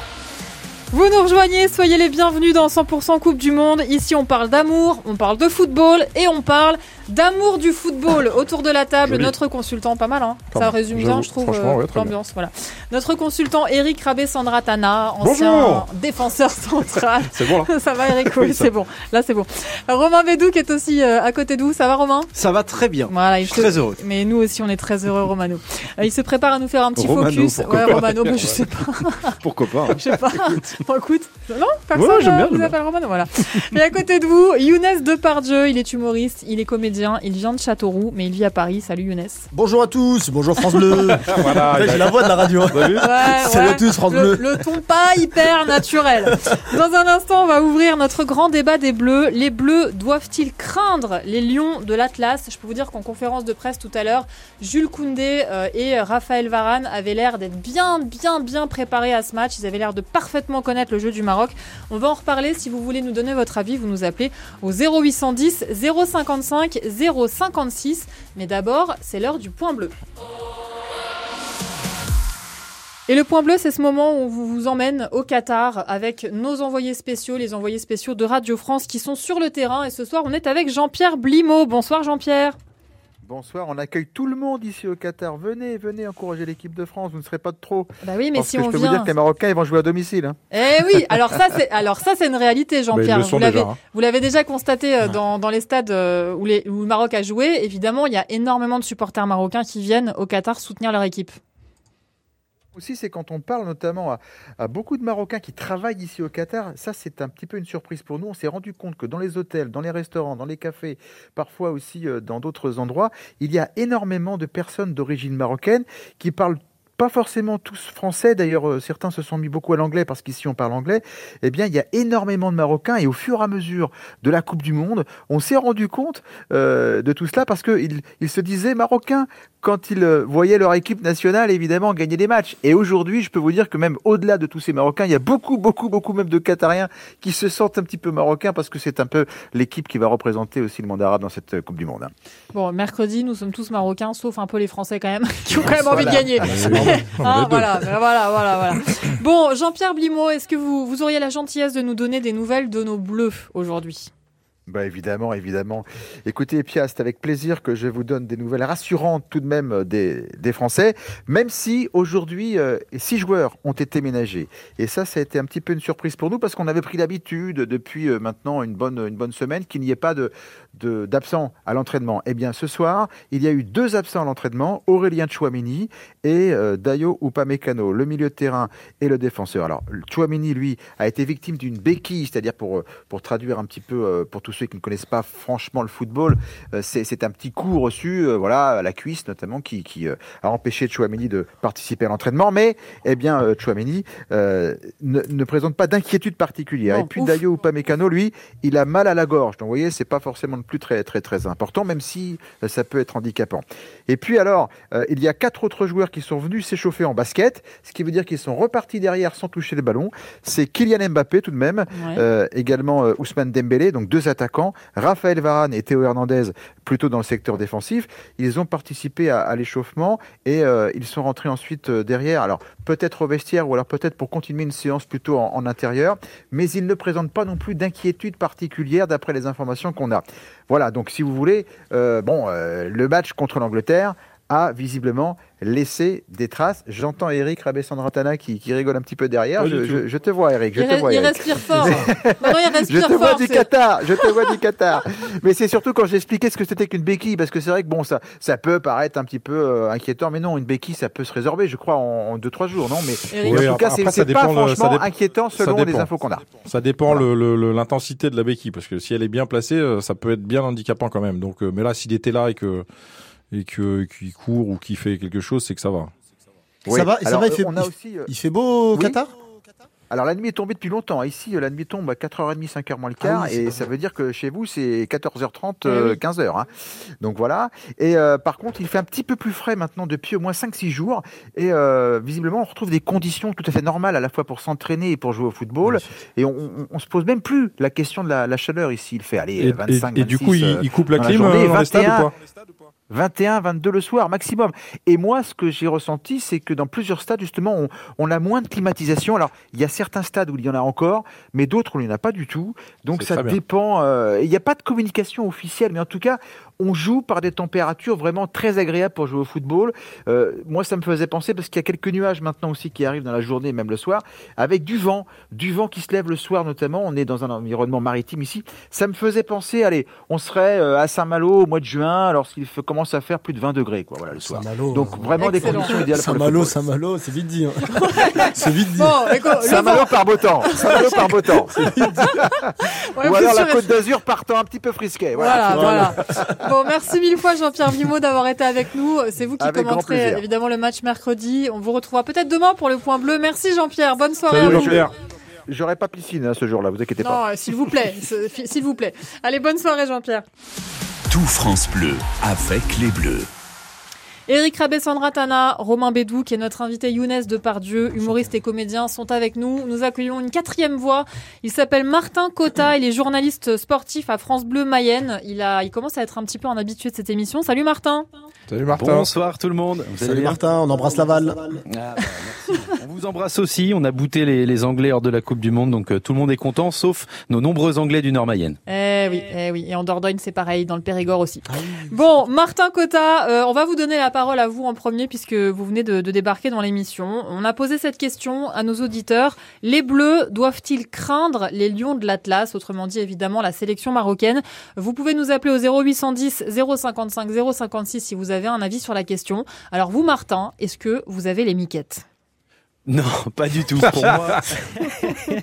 Vous nous rejoignez, soyez les bienvenus dans 100% Coupe du Monde. Ici, on parle d'amour, on parle de football et on parle d'amour du football autour de la table. Notre consultant, pas mal, hein ça résume bien, je trouve, euh, l'ambiance. Voilà. Notre consultant Eric Rabé Sandratana, ancien défenseur central. c'est bon là Ça va Eric, oui, c'est bon. Là, c'est bon. Romain Bédou qui est aussi euh, à côté de vous. Ça va Romain? Ça va très bien. Voilà, je suis très heureux. Mais nous aussi, on est très heureux, Romano. Euh, il se prépare à nous faire un petit focus. Ouais, Romano, mais je sais pas. pourquoi pas hein. Je sais pas. Bon, écoute, non, personne ouais, bien, vous appelle Romano, voilà. Et à côté de vous, Younes Depardieu, il est humoriste, il est comédien il vient de Châteauroux, mais il vit à Paris. Salut Younes. Bonjour à tous, bonjour France Bleu. voilà, j'ai la voix de la radio. Ouais, Salut à tous France Bleu. Le ton pas hyper naturel. Dans un instant, on va ouvrir notre grand débat des Bleus. Les Bleus doivent-ils craindre les Lions de l'Atlas? Je peux vous dire qu'en conférence de presse tout à l'heure, Jules Koundé euh, et Raphaël Varane avaient l'air d'être bien, bien, bien préparés à ce match. Ils avaient l'air de parfaitement connaître le jeu du Maroc. On va en reparler. Si vous voulez nous donner votre avis, vous nous appelez au 0810 055 056. Mais d'abord, c'est l'heure du point bleu. Et le point bleu, c'est ce moment où on vous emmène au Qatar avec nos envoyés spéciaux, les envoyés spéciaux de Radio France qui sont sur le terrain. Et ce soir, on est avec Jean-Pierre Blimaud. Bonsoir Jean-Pierre. Bonsoir, on accueille tout le monde ici au Qatar. Venez, venez encourager l'équipe de France. Vous ne serez pas de trop. Bah oui, mais Parce si que on je peux vient. vous dire que les Marocains, ils vont jouer à domicile. hein. Eh oui, alors ça c'est alors ça c'est une réalité Jean-Pierre. le sont Vous l'avez déjà, hein. vous l'avez déjà constaté euh, dans, dans les stades euh, où, les, où le Maroc a joué. Évidemment, il y a énormément de supporters marocains qui viennent au Qatar soutenir leur équipe. Aussi, c'est quand on parle notamment à, beaucoup de Marocains qui travaillent ici au Qatar, ça c'est un petit peu une surprise pour nous. On s'est rendu compte que dans les hôtels, dans les restaurants, dans les cafés, parfois aussi euh, dans d'autres endroits, il y a énormément de personnes d'origine marocaine qui parlent pas forcément tous français, d'ailleurs euh, certains se sont mis beaucoup à l'anglais parce qu'ici on parle anglais, eh bien il y a énormément de Marocains et au fur et à mesure de la Coupe du Monde, on s'est rendu compte euh, de tout cela parce qu'ils ils se disaient Marocains quand ils euh, voyaient leur équipe nationale évidemment gagner des matchs. Et aujourd'hui, je peux vous dire que même au-delà de tous ces Marocains, il y a beaucoup, beaucoup, beaucoup même de Qatariens qui se sentent un petit peu marocains parce que c'est un peu l'équipe qui va représenter aussi le monde arabe dans cette Coupe du Monde. hein. Bon, mercredi, nous sommes tous marocains, sauf un peu les Français quand même, qui ont quand même envie de gagner. Ah, voilà, ben voilà, voilà, voilà. Bon, Jean-Pierre Blimaud, est-ce que vous, vous auriez la gentillesse de nous donner des nouvelles de nos bleus aujourd'hui? Bah évidemment, évidemment. Écoutez, Pia, c'est avec plaisir que je vous donne des nouvelles rassurantes tout de même euh, des, Français, même si aujourd'hui, euh, six joueurs ont été ménagés. Et ça, ça a été un petit peu une surprise pour nous parce qu'on avait pris l'habitude depuis euh, maintenant une bonne, une bonne semaine qu'il n'y ait pas de, de- d'absents à l'entraînement. Eh bien, ce soir, il y a eu deux absents à l'entraînement, Aurélien Chouamini et euh, Dayo Upamecano, le milieu de terrain et le défenseur. Alors, Chouamini, lui, a été victime d'une béquille, c'est-à-dire pour, pour traduire un petit peu, pour tous ceux qui ne connaissent pas franchement le football, euh, c'est, un petit coup reçu, euh, voilà, à la cuisse notamment, qui, qui euh, a empêché Chouamini de participer à l'entraînement. Mais, eh bien, Chouamini euh, ne, ne présente pas d'inquiétude particulière. Et puis, ouf. Dayo Upamecano, lui, il a mal à la gorge. Donc, vous voyez, c'est pas forcément le plus très, très, très important, même si ça peut être handicapant. Et puis, alors, euh, il y a quatre autres joueurs qui sont venus s'échauffer en basket, ce qui veut dire qu'ils sont repartis derrière sans toucher le ballon. C'est Kylian Mbappé, tout de même, Ouais. euh, également euh, Ousmane Dembélé, donc deux attaquants, Raphaël Varane et Théo Hernandez, plutôt dans le secteur défensif. Ils ont participé à, à l'échauffement et ils sont rentrés ensuite derrière. Alors peut-être au vestiaire ou alors peut-être pour continuer une séance plutôt en, en intérieur, mais ils ne présentent pas non plus d'inquiétude particulière d'après les informations qu'on a. Voilà, donc si vous voulez, bon, le match contre l'Angleterre a visiblement laissé des traces. J'entends Eric Rabessandratana qui, qui rigole un petit peu derrière. Je, te vois, Eric. Je il, te re- vois, il Eric. respire fort. non, non, il Je te vois du Qatar, je te vois du Qatar. Mais c'est surtout quand j'expliquais ce que c'était qu'une béquille, parce que c'est vrai que bon, ça, ça peut paraître un petit peu euh, inquiétant, mais non, une béquille, ça peut se résorber, je crois, en 2-3 jours, non Mais Eric. mais Oui, en tout cas, c'est pas franchement inquiétant selon les infos qu'on a. Ça dépend l'intensité de la béquille, parce que si elle est bien placée, euh, ça peut être bien handicapant quand même. Donc, euh, mais là, s'il était là et que et que qu'il court ou qu'il fait quelque chose, c'est que ça va. Oui. Ça va, et ça Alors, va, il euh, fait, on a il- aussi, euh, il fait beau au oui. Qatar? Alors la nuit est tombée depuis longtemps. Ici, euh, la nuit tombe à 4h30, 5h moins le quart, Ah oui, et ça veut dire que chez vous, c'est 14h30, Eh euh, oui. 15h. hein. Donc voilà. Et euh, par contre, il fait un petit peu plus frais maintenant depuis au moins 5-6 jours. Et euh, visiblement, on retrouve des conditions tout à fait normales à la fois pour s'entraîner et pour jouer au football. Et on, on, on se pose même plus la question de la, la chaleur ici. Il fait, allez, Et, 25, et- et du 26, coup, il, euh, il coupe la dans la clim journée, dans les stades ou 21. pas 21, 22 le soir maximum. Et moi, ce que j'ai ressenti, c'est que dans plusieurs stades, justement, on, on a moins de climatisation. Alors, il y a certains stades où il y en a encore, mais d'autres où il n'y en a pas du tout. Donc, ça dépend. euh, Il n'y a pas de communication officielle, mais en tout cas, on joue par des températures vraiment très agréables pour jouer au football. Euh, moi, ça me faisait penser, parce qu'il y a quelques nuages maintenant aussi qui arrivent dans la journée, même le soir, avec du vent, du vent qui se lève le soir notamment. On est dans un environnement maritime ici. Ça me faisait penser, allez, on serait euh, à Saint-Malo au mois de juin, lorsqu'il commence à faire plus de 20 degrés, quoi, voilà, le soir. Saint-Malo. Donc vraiment des conditions idéales pour le Saint-Malo, football. Saint-Malo, c'est vite dit. hein. c'est vite dit. Bon, Saint-Malo par beau temps. Saint-Malo par beau temps. Ouais, Ou alors la Côte d'Azur partant un petit peu frisquet. Voilà. Voilà, voilà. Bon, merci mille fois Jean-Pierre Vimo d'avoir été avec nous. C'est vous qui Avec commenterez évidemment le match mercredi. On vous retrouvera peut-être demain pour le point bleu. Merci Jean-Pierre. Bonne soirée Salut à vous. Jean-Pierre. J'aurais pas piscine hein, ce jour-là, vous inquiétez pas. Non, s'il vous plaît, s'il vous plaît. Allez, bonne soirée Jean-Pierre. Tout France Bleu avec les Bleus. Eric Rabessandratana, Romain Bédou, qui est notre invité Younes Depardieu, humoriste et comédien, sont avec nous. Nous accueillons une quatrième voix. Il s'appelle Martin Cotta, il est journaliste sportif à France Bleu Mayenne. Il, a, il commence à être un petit peu un habitué de cette émission. Salut Martin Salut Martin. Bonsoir tout le monde. Salut Martin, on embrasse Laval. Ah, bah, on vous embrasse aussi. On a bouté les, les, Anglais hors de la Coupe du Monde, donc euh, tout le monde est content, sauf nos nombreux Anglais du Nord-Mayenne. Eh oui, eh oui. Et en Dordogne, c'est pareil, dans le Périgord aussi. Ah bon, Martin Cotta, euh, on va vous donner la parole à vous en premier puisque vous venez de, de débarquer dans l'émission. On a posé cette question à nos auditeurs. Les Bleus doivent-ils craindre les Lions de l'Atlas? Autrement dit, évidemment, la sélection marocaine. Vous pouvez nous appeler au 0810 055 056 si vous avez un avis sur la question. Alors vous, Martin, est-ce que vous avez les miquettes? Non, pas du tout. Pour moi,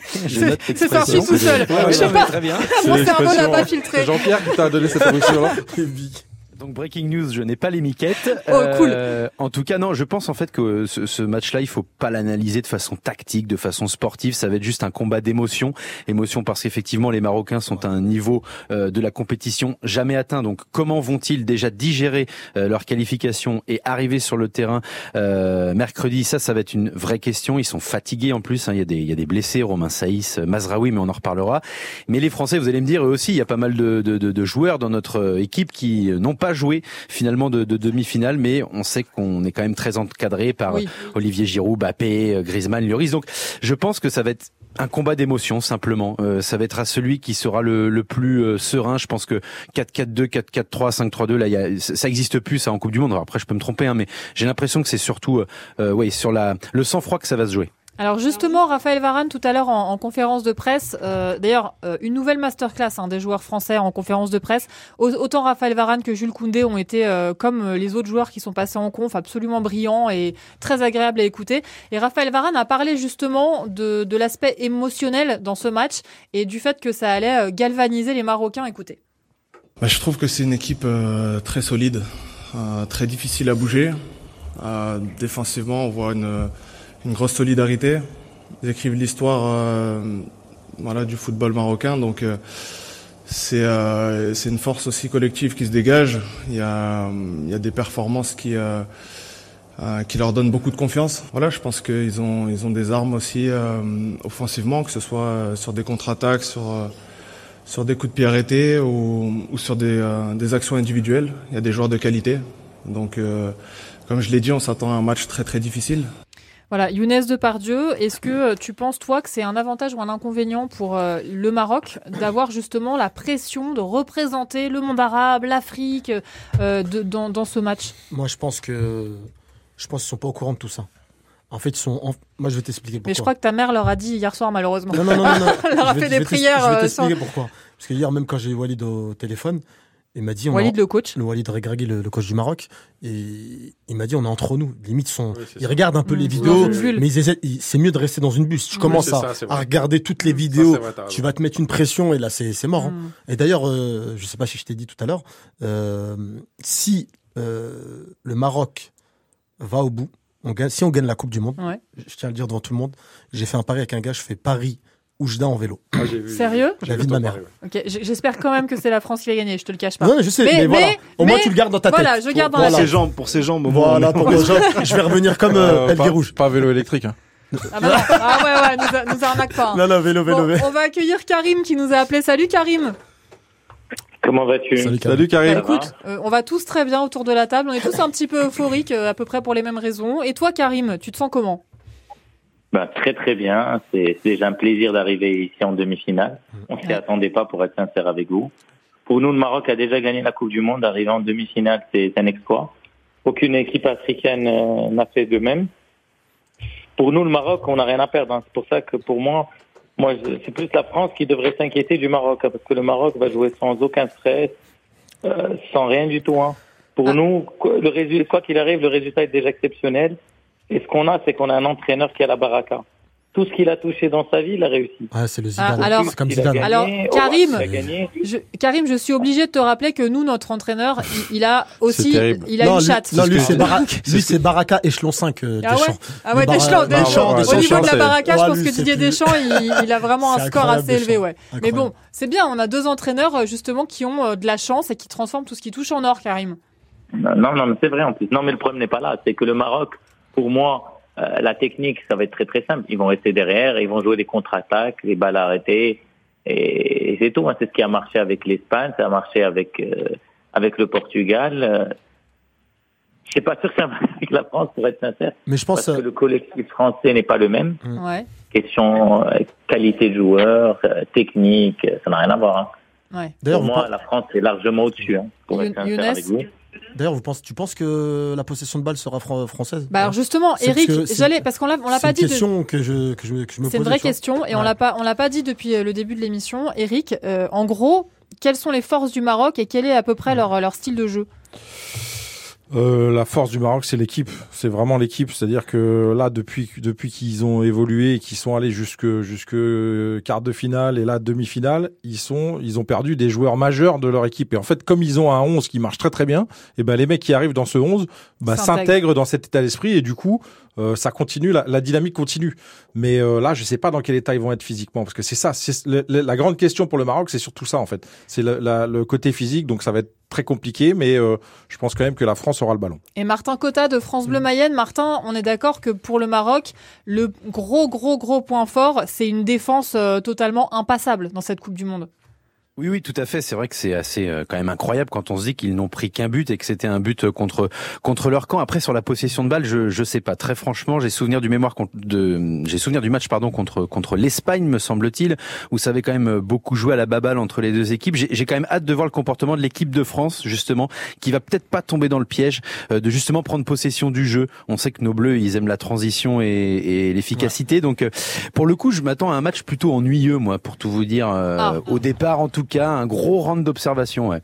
c'est sorti tout seul. je sais pas. Très bien. Mon cerveau n'a pas filtré. Jean-Pierre qui t'a donné cette émotion-là. Donc breaking news, je n'ai pas les miquettes. Oh cool. Euh, en tout cas, non, je pense en fait que ce, ce match-là, il faut pas l'analyser de façon tactique, de façon sportive. Ça va être juste un combat d'émotion, émotion parce qu'effectivement les Marocains sont à un niveau euh, de la compétition jamais atteint. Donc comment vont-ils déjà digérer euh, leur qualification et arriver sur le terrain euh, mercredi? Ça, ça va être une vraie question. Ils sont fatigués en plus. Hein. Il y a des il y a des blessés, Romain Saïs, Mazraoui, mais on en reparlera. Mais les Français, vous allez me dire eux aussi, il y a pas mal de, de, de, de joueurs dans notre équipe qui n'ont pas joué finalement de, de demi-finale, mais on sait qu'on est quand même très encadré par Olivier Giroud, Bappé, Griezmann, Lloris. Donc je pense que ça va être un combat d'émotion simplement. Euh, ça va être à celui qui sera le, le plus euh, serein. Je pense que 4-4-2, 4-4-3, 5-3-2, là, y a, ça existe plus ça en Coupe du Monde. Alors après, je peux me tromper, hein, mais j'ai l'impression que c'est surtout, euh, euh oui, sur la le sang-froid que ça va se jouer. Alors justement, Raphaël Varane tout à l'heure en, en, conférence de presse, euh, d'ailleurs euh, une nouvelle masterclass hein, des joueurs français en conférence de presse. Autant Raphaël Varane que Jules Koundé ont été euh, comme les autres joueurs qui sont passés en conf, absolument brillants et très agréables à écouter. Et Raphaël Varane a parlé justement de, de l'aspect émotionnel dans ce match et du fait que ça allait galvaniser les Marocains. Écoutez. Bah, je trouve que c'est une équipe très solide, très difficile à bouger. défensivement, on voit une une grosse solidarité. Ils écrivent l'histoire euh, voilà, du football marocain, donc euh, c'est euh, c'est une force aussi collective qui se dégage. Il y a, il y a des performances qui qui leur donnent beaucoup de confiance. Voilà, je pense qu'ils ont ils ont des armes aussi offensivement, que ce soit sur des contre-attaques, sur sur des coups de pied arrêtés ou, ou sur des, des actions individuelles. Il y a des joueurs de qualité. Donc, comme je l'ai dit, on s'attend à un match très très difficile. Voilà, Younes Depardieu, est-ce que euh, tu penses, toi, que c'est un avantage ou un inconvénient pour euh, le Maroc d'avoir justement la pression de représenter le monde arabe, l'Afrique euh, dans, dans, ce match? Moi, je pense que je pense qu'ils sont pas au courant de tout ça. En fait, ils sont. Moi, je vais t'expliquer pourquoi. Mais je crois que ta mère leur a dit hier soir, malheureusement. Non, non, non, non. Elle leur a fait des prières. Je vais t'expliquer pourquoi. Parce que hier, même quand j'ai eu Walid au téléphone, il m'a dit. Walid, le coach. Le Walid Regragui, le, le, coach du Maroc. Et il m'a dit, on est entre nous. Limite, sont, ils regardent un peu les mmh. vidéos, mais c'est mieux de rester dans une bus. Tu commences à, à, regarder toutes les vidéos, tu vas te mettre une pression et là, c'est mort. Hein. Mmh. Et d'ailleurs, euh, je sais pas si je t'ai dit tout à l'heure, euh, si euh, le Maroc va au bout, on gagne, si on gagne la Coupe du Monde, ouais. je tiens à le dire devant tout le monde, j'ai fait un pari avec un gars, je fais Paris Oujda en vélo. Ah, Sérieux La vie de ma mère. Ok, j'espère quand même que c'est la France qui va gagner, je te le cache pas. Non, je sais, mais, voilà. Au moins tu le gardes dans ta tête. Voilà, je garde dans pour, la tête. Jambes, pour ses jambes, Voilà, pour mes jambes. Je vais revenir comme euh, euh, Rouge. Pas vélo électrique. Hein. Ah, bah ah, ouais, ouais, nous, nous arnaque pas. Hein. Non, non, vélo, vélo, bon, On va accueillir Karim qui nous a appelé. Salut Karim. Comment vas-tu? Salut, Salut Karim. Bah, écoute, euh, on va tous très bien autour de la table. On est tous un petit peu euphoriques, euh, à peu près pour les mêmes raisons. Et toi, Karim, tu te sens comment? Bah, très très bien. C'est déjà un plaisir d'arriver ici en demi-finale. Mmh. On s'y attendait pas pour être sincère avec vous. Pour nous, le Maroc a déjà gagné la Coupe du Monde. Arriver en demi-finale, c'est un exploit. Aucune équipe africaine euh, n'a fait de même. Pour nous, le Maroc, on n'a rien à perdre. Hein. C'est pour ça que pour moi, moi, c'est plus la France qui devrait s'inquiéter du Maroc, hein, parce que le Maroc va jouer sans aucun stress, euh, sans rien du tout. Hein. Pour ah. nous, le quoi qu'il arrive, le résultat est déjà exceptionnel. Et ce qu'on a, c'est qu'on a un entraîneur qui a la baraka. Tout ce qu'il a touché dans sa vie, il a réussi. Ah, c'est le Zidane. Ah, alors, comme Zidane. Gagné, alors, Karim, je, Karim, je suis obligé de te rappeler que nous, notre entraîneur, il, il a aussi, il a non, une lui, chatte. Non, lui, c'est Baraka, lui, c'est Baraka échelon 5 euh, ah Deschamps. Ouais ah ouais, Deschamps, Deschamps. Au niveau de la baraka, je pense que Didier Deschamps, il, il a vraiment un score assez élevé, ouais. Mais bon, c'est bien, on a deux entraîneurs, euh, justement, qui ont euh, de la chance et qui transforment tout ce qui touche en or, Karim. Non, non, mais c'est vrai en plus. Non, mais le problème n'est pas là. C'est que le Maroc, pour moi, euh, la technique, ça va être très très simple. Ils vont rester derrière, ils vont jouer des contre-attaques, les balles arrêtées, et, c'est tout. Hein. C'est ce qui a marché avec l'Espagne, ça a marché avec euh, avec le Portugal. Je suis pas sûr que ça va avec la France, pour être sincère. Mais je pense parce que le collectif français n'est pas le même. Ouais. Question euh, qualité de joueur, euh, technique, ça n'a rien à voir. Hein. Ouais. D'ailleurs, Pour moi, la France est largement au-dessus. Hein, pour être sincère avec vous. D'ailleurs, vous pensez, tu penses que la possession de balle sera fran- française? Bah alors justement, Eric, j'allais parce qu'on l'a on l'a C'est pas une dit. de- question que je que je, que je me C'est une vraie question et on l'a pas on l'a pas dit depuis euh, le début de l'émission. Eric, euh, en gros, quelles sont les forces du Maroc et quel est à peu près leur leur style de jeu? Euh, la force du Maroc, c'est l'équipe. C'est vraiment l'équipe. C'est-à-dire que là, depuis depuis qu'ils ont évolué et qu'ils sont allés jusque jusque quart de finale et là demi-finale, ils sont ils ont perdu des joueurs majeurs de leur équipe. Et en fait, comme ils ont un 11 qui marche très très bien, et ben les mecs qui arrivent dans ce 11 bah, s'intègrent dans cet état d'esprit et du coup, euh, ça continue, la, la dynamique continue. Mais euh, là, je sais pas dans quel état ils vont être physiquement parce que c'est ça, c'est le- le- la grande question pour le Maroc, c'est surtout ça en fait. C'est le, la- le côté physique, donc ça va être très compliqué, mais euh, je pense quand même que la France aura le ballon. Et Martin Cotta de France Bleu Mayenne, Martin, on est d'accord que pour le Maroc, le gros gros gros point fort, c'est une défense euh, totalement impassable dans cette Coupe du Monde. Oui, oui, tout à fait. C'est vrai que c'est assez euh, quand même incroyable quand on se dit qu'ils n'ont pris qu'un but et que c'était un but euh, contre contre leur camp. Après, sur la possession de balle, je je sais pas. Très franchement, j'ai souvenir du mémoire contre- de j'ai souvenir du match pardon contre contre l'Espagne, me semble-t-il, où ça avait quand même beaucoup joué à la baballe entre les deux équipes. J'ai j'ai quand même hâte de voir le comportement de l'équipe de France justement, qui va peut-être pas tomber dans le piège euh, de justement prendre possession du jeu. On sait que nos Bleus, ils aiment la transition et, et l'efficacité. Donc, euh, pour le coup, je m'attends à un match plutôt ennuyeux, moi, pour tout vous dire. euh, Ah. Au départ, en tout cas, un gros round d'observation, ouais.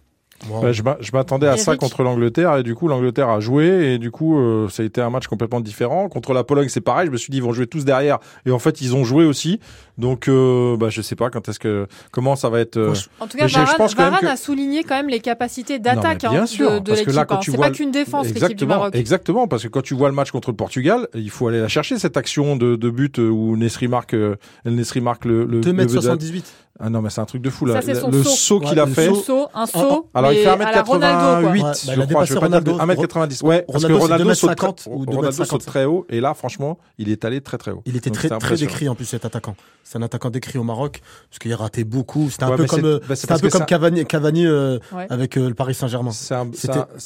Je m'a- je m'attendais à ça contre l'Angleterre et du coup l'Angleterre a joué et du coup euh, ça a été un match complètement différent. Contre la Pologne c'est pareil, je me suis dit ils vont jouer tous derrière et en fait ils ont joué aussi. Donc euh, bah je sais pas quand est-ce que comment ça va être. euh, En tout cas, mais je- Varane, pense quand même Varane que- a souligné quand même les capacités d'attaque hein, de, de l'équipe. là, quand hein. tu C'est vois pas qu'une défense l'équipe du Exactement, Maroc. exactement, parce que quand tu vois le match contre le Portugal, il faut aller la chercher cette action de, de but où Nesri marque, euh, Nesri marque le, le 2 mètres le- 78. Ah non mais c'est un truc de fou là. Ça, c'est le, saut. qu'il Ouais, a fait. Un saut, un saut. Alors il fait à la Ronaldo, quoi. 1m88, Ouais, bah, je a crois, je vais pas dire de- Ronaldo. 1m90. Ouais, parce que Ronaldo, saute 2m50 très- ou Ronaldo 2m50. saute très haut et là franchement, il est allé très très haut. Il était Donc, très c'est très décrit en plus cet attaquant. C'est un attaquant décrit au Maroc parce qu'il ratait beaucoup. C'était un Ouais, peu comme c'est- euh, bah, un peu comme Cavani, Cavani euh, Ouais. avec euh, le Paris Saint-Germain. C'est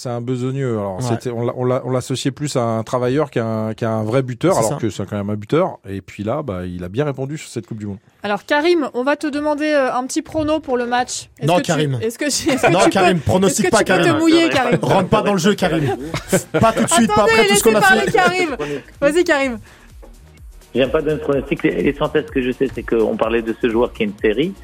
un, besogneux. Alors, on l'a- on l'a- on l'associait plus à un travailleur qu'à un, vrai buteur, C'est alors que c'est quand même un buteur. Et puis là, bah, il a bien répondu sur cette Coupe du Monde. Alors Karim, on va te demander euh, un petit prono pour le match. Est-ce Non, que tu- Karim. Est-ce que, est-ce que Non, tu Karim, peux, pronostique est-ce que pas, tu peux Karim. te mouiller, Karim Rentre pas dans le jeu, Karim. pas tout de suite, pas Attendez, après tout ce qu'on a parler fait. Karim. Vas-y Karim. J'aime pas donner de pronostic. L'essentiel, ce que je sais, c'est qu'on parlait de ce joueur qui est une série.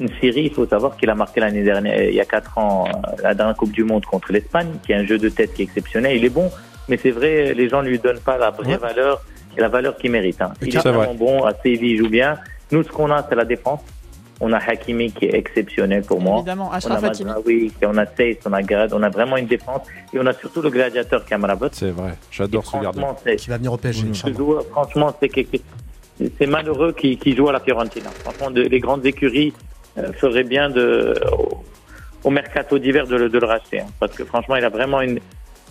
Une série, il faut savoir qu'il a marqué l'année dernière, il y a quatre ans, euh, la dernière Coupe du Monde contre l'Espagne, qui est un jeu de tête qui est exceptionnel. Il est bon, mais c'est vrai, les gens ne lui donnent pas la vraie Ouais. valeur et la valeur qu'il mérite. hein. Il est vrai. vraiment bon, à Séville, il joue bien. Nous, ce qu'on a, c'est la défense. On a Hakimi qui est exceptionnel pour moi. Évidemment, On a on a Seyss, on a Gad, on a vraiment une défense. Et on a surtout le gladiateur qui est Amrabat. C'est vrai. J'adore ce gardien. Franchement, c'est Qui va venir au PSG, Mmh. ce joueur, franchement, c'est quelque- c'est malheureux qui, qui joue à la Fiorentina. Franchement, de- les grandes écuries euh, feraient bien de, au, au mercato d'hiver de, le- de le racheter. hein. parce que franchement, il a vraiment une,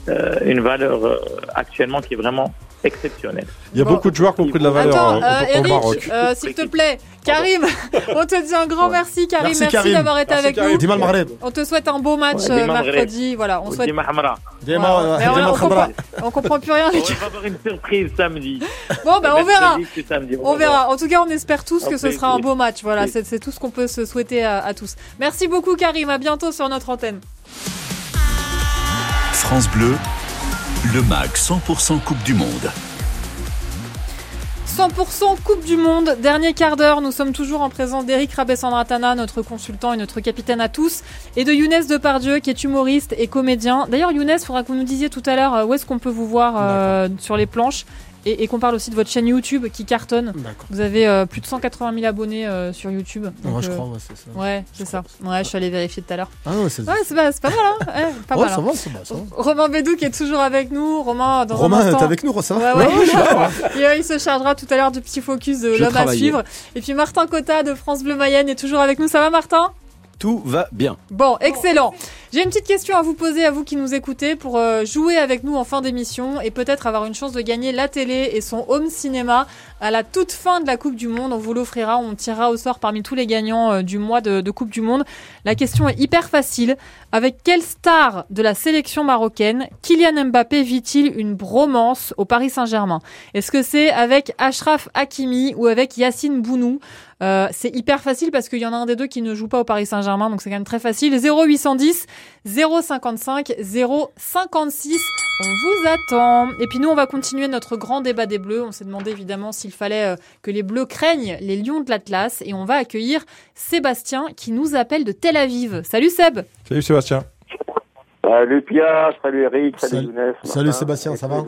euh, une valeur euh, actuellement qui est vraiment exceptionnelle. Il y a Bon. beaucoup de joueurs qui ont pris de la valeur Attends, au- euh, au, au Maroc. Eric, euh, s'il te plaît, Karim, on te dit un grand merci, Karim. Merci, d'avoir été Merci, avec Karim. nous. On te souhaite un beau match Ouais, euh, mercredi. Voilà, on souhaite. Dima Hamra. Dima, Voilà. Mais Dima on, comprend, on comprend plus rien. les On va avoir une surprise samedi. Bon, ben on verra. On verra. En tout cas, on espère tous que ce sera un beau match. Voilà, c'est tout ce qu'on peut se souhaiter à, à tous. Merci beaucoup, Karim. À bientôt sur notre antenne. France Bleu, le MAG 100% Coupe du Monde. 100% Coupe du Monde, dernier quart d'heure. Nous sommes toujours en présence d'Eric Rabessandratana, notre consultant et notre capitaine à tous, et de Younes Depardieu, qui est humoriste et comédien. D'ailleurs, Younes, il faudra que vous nous disiez tout à l'heure euh, où est-ce qu'on peut vous voir euh, sur les planches? Et, et qu'on parle aussi de votre chaîne YouTube qui cartonne. Vous avez euh, plus de 180 000 abonnés euh, sur YouTube. Donc, Ouais, je euh, crois, ouais, c'est ça. Ouais, c'est ça. Ouais, je suis allé vérifier tout à l'heure. Ah ouais, c'est Ouais, c'est pas, c'est pas mal, hein Ouais, pas mal, ça hein. va, ça va, ça va. Romain Bédou qui est toujours avec nous. Romain, dans t'es avec nous, ça va Ouais, ouais. Et, il se chargera tout à l'heure du petit focus de l'homme à suivre. Et puis Martin Cotta de France Bleu Mayenne est toujours avec nous. Ça va, Martin? Tout va bien. Bon, excellent. J'ai une petite question à vous poser, à vous qui nous écoutez, pour euh, jouer avec nous en fin d'émission et peut-être avoir une chance de gagner la télé et son home cinéma à la toute fin de la Coupe du Monde. On vous l'offrira, on tirera au sort parmi tous les gagnants euh, du mois de, Coupe du Monde. La question est hyper facile. Avec quelle star de la sélection marocaine Kylian Mbappé vit-il une bromance au Paris Saint-Germain? Est-ce que c'est avec Ashraf Hakimi ou avec Yacine Bounou? Euh, c'est hyper facile parce qu'il y en a un des deux qui ne joue pas au Paris Saint-Germain, donc c'est quand même très facile. 0810 055 056. On vous attend. Et puis nous, on va continuer notre grand débat des Bleus. On s'est demandé évidemment s'il fallait euh, que les Bleus craignent les Lions de l'Atlas. Et on va accueillir Sébastien qui nous appelle de Tel Aviv. Salut Seb. Salut Sébastien. Salut Pia, salut Eric, salut, salut Younes. Salut Sébastien, ça va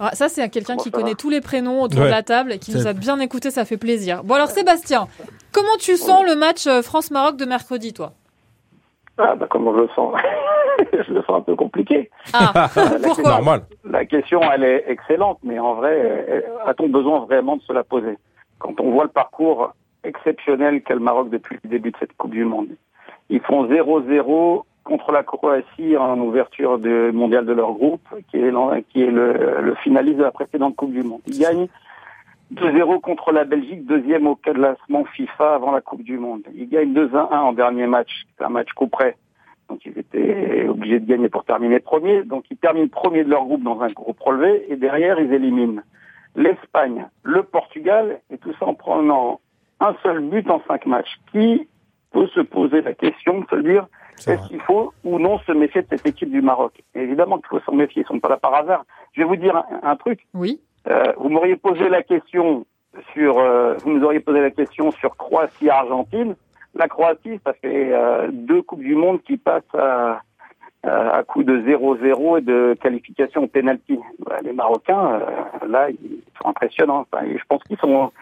ah, ça, c'est quelqu'un qui connaît tous les prénoms autour de la table et qui nous a bien écouté, ça fait plaisir. Bon, alors Sébastien, comment tu sens le match euh, France-Maroc de mercredi, toi? Ah, bah, comment je le sens? Je le sens un peu compliqué. Ah, pourquoi Normal. La question, elle est excellente, mais en vrai, euh, a-t-on besoin vraiment de se la poser? Quand on voit le parcours exceptionnel qu'a le Maroc depuis le début de cette Coupe du Monde, ils font 0-0 contre la Croatie en ouverture de mondial de leur groupe, qui est, qui est le, le finaliste de la précédente Coupe du Monde. Ils gagnent 2-0 contre la Belgique, deuxième au classement FIFA avant la Coupe du Monde. Ils gagnent 2-1 en dernier match, c'est un match coup près. Donc ils étaient obligés de gagner pour terminer premier. Donc ils terminent premier de leur groupe dans un groupe relevé et derrière ils éliminent l'Espagne, le Portugal et tout ça en prenant un seul but en cinq matchs. Qui peut se poser la question de se dire est-ce qu'il faut ou non se méfier de cette équipe du Maroc? Évidemment qu'il faut s'en méfier, ils sont pas là par hasard. Je vais vous dire un, truc. Oui. Euh, vous m'auriez posé la question sur, euh, vous nous auriez posé la question sur Croatie-Argentine. La Croatie, ça fait euh, deux coupes du monde qui passent à, à coup de 0-0 et de qualification au penalty. Bah, les Marocains, là, ils sont impressionnants. Enfin, je pense qu'ils sont,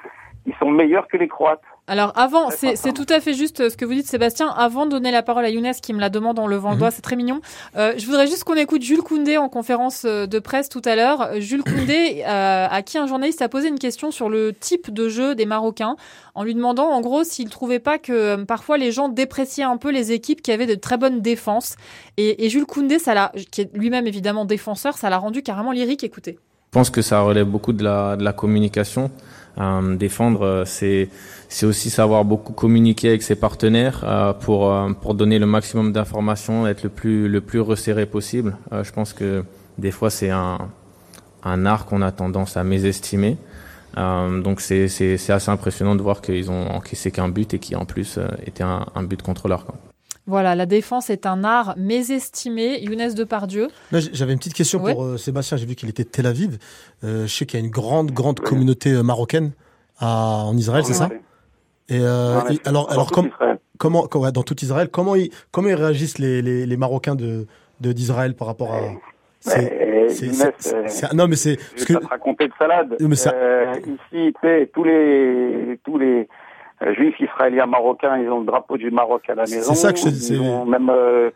ils sont meilleurs que les Croates. Alors avant, c'est tout à fait juste euh, ce que vous dites Sébastien, avant de donner la parole à Younes qui me la demande en levant le doigt, mhm. c'est très mignon. Euh, je voudrais juste qu'on écoute Jules Koundé en conférence euh, de presse tout à l'heure. Jules Koundé, euh, à qui un journaliste a posé une question sur le type de jeu des Marocains, en lui demandant en gros s'il trouvait pas que parfois les gens dépréciaient un peu les équipes qui avaient de très bonnes défenses. Et, et Jules Koundé, ça l'a, qui est lui-même évidemment défenseur, ça l'a rendu carrément lyrique. Écoutez. Je pense que ça relève beaucoup de la, de la communication. Euh, défendre, euh, c'est c'est aussi savoir beaucoup communiquer avec ses partenaires euh, pour euh, pour donner le maximum d'informations, être le plus le plus resserré possible. je pense que des fois c'est un un art qu'on a tendance à mésestimer. donc c'est c'est c'est assez impressionnant de voir qu'ils ont encaissé qu'un but et qui en plus était un, un but contre leur camp. Voilà, la défense est un art mésestimé. Younes Depardieu. J'avais une petite question pour euh, Sébastien. J'ai vu qu'il était de Tel Aviv. Euh, je sais qu'il y a une grande, grande communauté euh, marocaine à, en Israël, c'est ça? Et alors, alors comment, dans tout Israël, comment ils, comment ils réagissent les, les, les Marocains de d'Israël par rapport à c'est, non mais c'est je vais pas te raconter de salade. ici, tous les tous les juifs, israéliens, marocains, ils ont le drapeau du Maroc à la maison. C'est ça que je, ils ont même euh,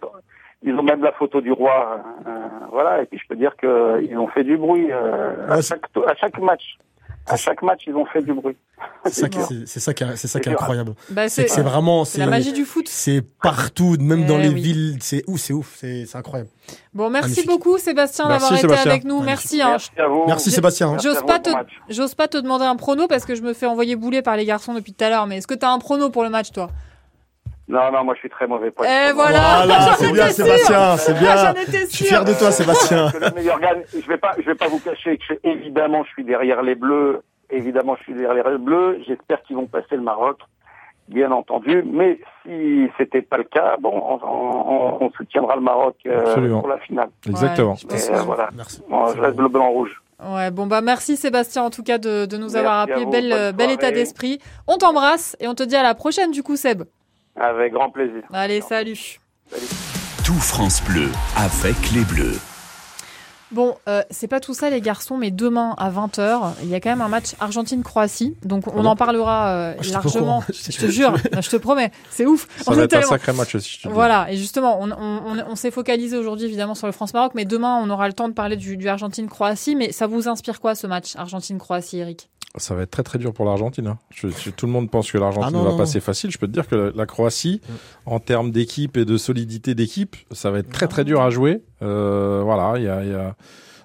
ils ont même la photo du roi, euh, voilà. Et puis je peux dire que ils ont fait du bruit à, chaque, à chaque match. À chaque match, ils ont fait du bruit. C'est ça, qui, c'est ça qui, c'est ça qui est incroyable. Bah, c'est, c'est vraiment, c'est la magie du foot. C'est partout, même dans eh les villes. C'est ouf, c'est ouf, c'est, incroyable. Bon, merci beaucoup Sébastien d'avoir été avec nous. Merci. Hein. Merci, à vous. merci Sébastien. J'ose pas te, j'ose pas te demander un prono parce que je me fais envoyer bouler par les garçons depuis tout à l'heure. Mais est-ce que tu as un prono pour le match, toi? Non, non, moi je suis très mauvais pour Et voilà, voilà c'est bien Sébastien, c'est bien. Je suis fier de toi Sébastien. je vais pas, je vais pas vous cacher que évidemment je suis derrière les Bleus Évidemment, je suis derrière les Bleus. J'espère qu'ils vont passer le Maroc, bien entendu. Mais si c'était pas le cas, bon, on, soutiendra le Maroc euh, pour la finale. Exactement. Euh, voilà. Merci. je reste bleu, blanc, rouge. Ouais, bon bah merci Sébastien en tout cas de, de nous avoir appelé. Bel, bel état d'esprit. On t'embrasse et on te dit à la prochaine du coup Seb. Avec grand plaisir. Allez, salut. salut. Tout France Bleu avec les Bleus. Bon, euh, c'est pas tout ça les garçons, mais demain à 20h, il y a quand même un match Argentine-Croatie. Donc on en parlera euh, ah, largement. Je te, jure, je te promets, c'est ouf. Ça va être un sacré match aussi. voilà, et justement, on, on, on s'est focalisé aujourd'hui évidemment sur le France-Maroc, mais demain on aura le temps de parler du, du Argentine-Croatie. Mais ça vous inspire quoi ce match Argentine-Croatie, Eric? Ça va être très très dur pour l'Argentine. Hein. tout le monde pense que l'Argentine ah va passer facile. Je peux te dire que la, Croatie, mm. en termes d'équipe et de solidité d'équipe, ça va être très très dur à jouer. Euh, voilà, il y a, y a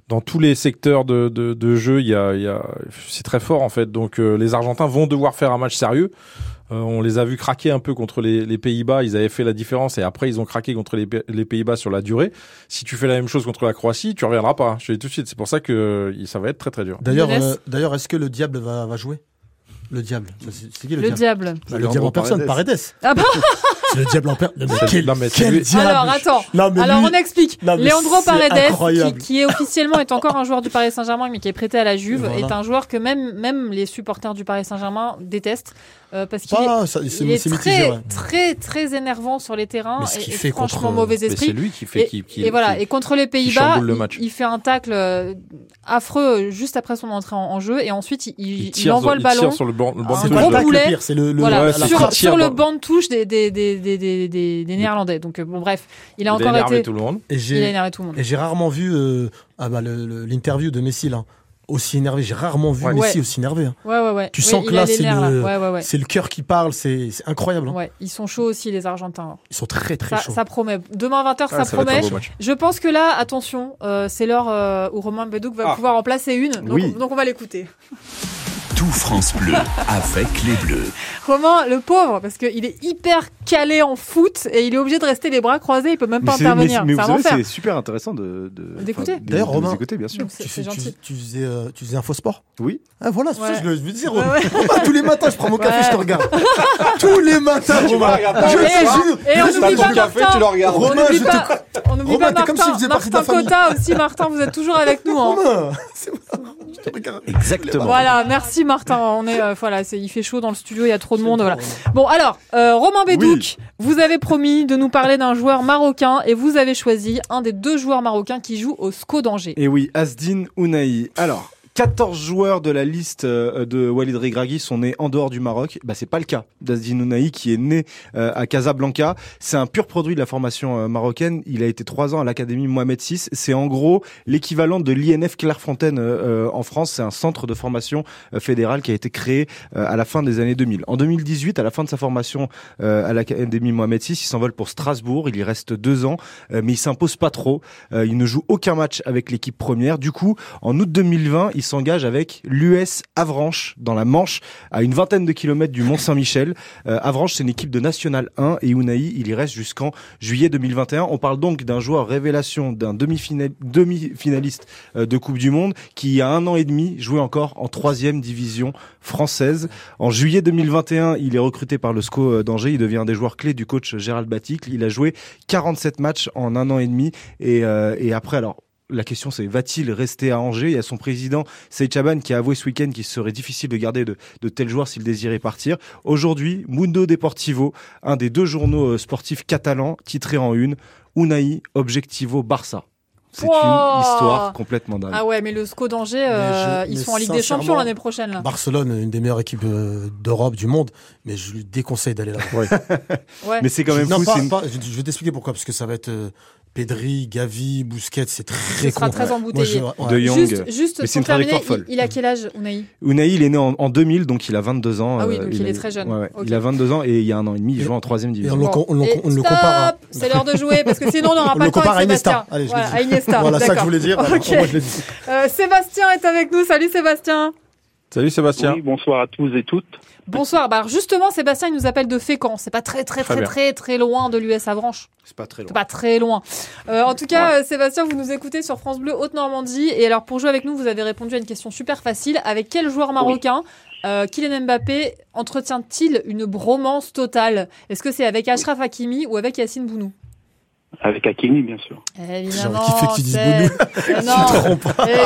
dans tous les secteurs de, de, de jeu, il y a, il y a, c'est très fort en fait. Donc euh, les Argentins vont devoir faire un match sérieux. Euh, on les a vus craquer un peu contre les, les, Pays-Bas. Ils avaient fait la différence et après ils ont craqué contre les, les, Pays-Bas sur la durée. Si tu fais la même chose contre la Croatie, tu reviendras pas. Je te dis tout de suite. C'est pour ça que ça va être très très dur. D'ailleurs, d'ailleurs, est-ce que le diable va, va jouer? Le diable. C'est qui le, diable, bah, Le diable en personne, Paredes. Ah bah C'est le diable en personne. Quel, quel diable Alors attends. Alors on explique. Leandro Paredes, qui, est officiellement est encore un joueur du Paris Saint-Germain, mais qui est prêté à la Juve, est un joueur que même même les supporters du Paris Saint-Germain détestent. Euh, parce qu'il est, très, très, très énervant sur les terrains et, fait franchement mauvais esprit. C'est lui qui fait. Et, et voilà. Et contre les Pays-Bas, il, fait un tacle euh, affreux juste après son entrée en, jeu et ensuite il, envoie le ballon. sur le banc, le banc le, sur, sur le banc de touche des, des, des, des, des, Néerlandais. Donc euh, bon, bref, il a encore été. Le. Et il a énervé tout le monde. Et j'ai rarement vu ah bah, l'interview de Messi là aussi énervé. J'ai rarement vu Messi aussi énervé. Hein. Ouais, ouais, ouais. Tu sens que là, c'est le, c'est le cœur qui parle. C'est incroyable. Hein. Ouais, ils sont chauds aussi, les Argentins. Ils sont très, très chauds. Ça promet. Demain 20h, ah, ça, promet. Je pense que là, attention, euh, c'est l'heure euh, où Romain Bedouk va ah. pouvoir en placer une. Donc, donc on va l'écouter. Tout France Bleu avec les Bleus. Romain, le pauvre, parce qu'il est hyper calé en foot et il est obligé de rester les bras croisés, il peut même pas intervenir. Mais, vous savez, c'est super intéressant de d'écouter. D'ailleurs, Romain, écouter, bien sûr. Tu, tu, faisais, euh, tu faisais un faux sport Oui. Ah voilà, c'est ça que je veux dire. tous les matins, je prends mon café, je te regarde. tous les matins, Romain. Je te jure. Et on oublie pas café, tu le regardes. Romain, je te. On oublie pas Martin. Martin Cota aussi, Martin, vous êtes toujours avec nous. Hein. Romain, Exactement. Voilà, merci Martin. On est, euh, voilà, il fait chaud dans le studio, il y a trop de monde. Voilà. Bon, alors, euh, Romain Bédouc, vous avez promis de nous parler d'un joueur marocain et vous avez choisi un des deux joueurs marocains qui jouent au SCO d'Angers. Et oui, Asdin Ounaï. Alors, 14 joueurs de la liste euh, de Walid Regragui sont nés en dehors du Maroc. Bah, c'est pas le cas d'Azdin Ounahi qui est né euh, à Casablanca. C'est un pur produit de la formation euh, marocaine. Il a été trois ans à l'académie Mohamed VI. C'est en gros l'équivalent de l'INF Clairefontaine en France. C'est un centre de formation fédéral qui a été créé à la fin des années 2000. En 2018, à la fin de sa formation à l'académie Mohamed VI, il s'envole pour Strasbourg. Il y reste deux ans, mais il s'impose pas trop. il ne joue aucun match avec l'équipe première. Du coup, en août 2020, il s'engage avec l'US Avranches dans la Manche, à une vingtaine de kilomètres du Mont Saint-Michel. Euh, Avranches, c'est une équipe de National 1 et Unai, il y reste jusqu'en juillet 2021. On parle donc d'un joueur révélation, d'un demi-finaliste euh, de Coupe du Monde qui, a un an et demi, jouait encore en troisième division française. En juillet 2021, il est recruté par le SCO euh, d'Angers. Il devient un des joueurs clés du coach Gérald Baticle. Il a joué 47 matchs en un an et demi. Et, et après, alors, la question c'est va-t-il rester à Angers? Il y a son président Saïd Chaban qui a avoué ce week-end qu'il serait difficile de garder de, tels joueurs s'il désirait partir. Aujourd'hui, Mundo Deportivo, un des deux journaux euh, sportifs catalans, titré en une, Unai Objectivo Barça. C'est une histoire complètement dingue. Ah ouais, mais le SCO d'Angers, euh, ils sont en Ligue des Champions l'année prochaine. Là. Barcelone, une des meilleures équipes euh, d'Europe, du monde, mais je lui déconseille d'aller là. ouais. Mais c'est quand même non, je vais t'expliquer pourquoi, parce que ça va être Pedri, Gavi, Busquets, c'est très Ce sera très embouteillé. De Young. Juste, juste pour terminer, il, il, a quel âge, Unai? Unai, il est né en, 2000, donc il a 22 ans. Ah oui, donc il, est très jeune. Ouais, Il a 22 ans et il y a un an et demi, il joue en troisième division. on, le compare. C'est l'heure de jouer parce que sinon on n'aura pas le temps avec Sébastien. Allez, voilà, à Iniesta. voilà ça que je voulais dire. Okay. Euh, Sébastien est avec nous. Salut Sébastien. Salut Sébastien. Oui, bonsoir à tous et toutes. Bonsoir. Bah justement, Sébastien, il nous appelle de Fécamp. C'est pas très très très très très, loin de l'US Avranches. C'est pas très loin. C'est pas très loin. Euh, en tout cas, euh, Sébastien, vous nous écoutez sur France Bleu Haute-Normandie. Et alors, pour jouer avec nous, vous avez répondu à une question super facile. Avec quel joueur marocain euh, Kylian Mbappé entretient-il une bromance totale? Est-ce que c'est avec Ashraf Hakimi ou avec Yacine Bounou? Avec Hakimi, bien sûr. Évidemment. c'est... non,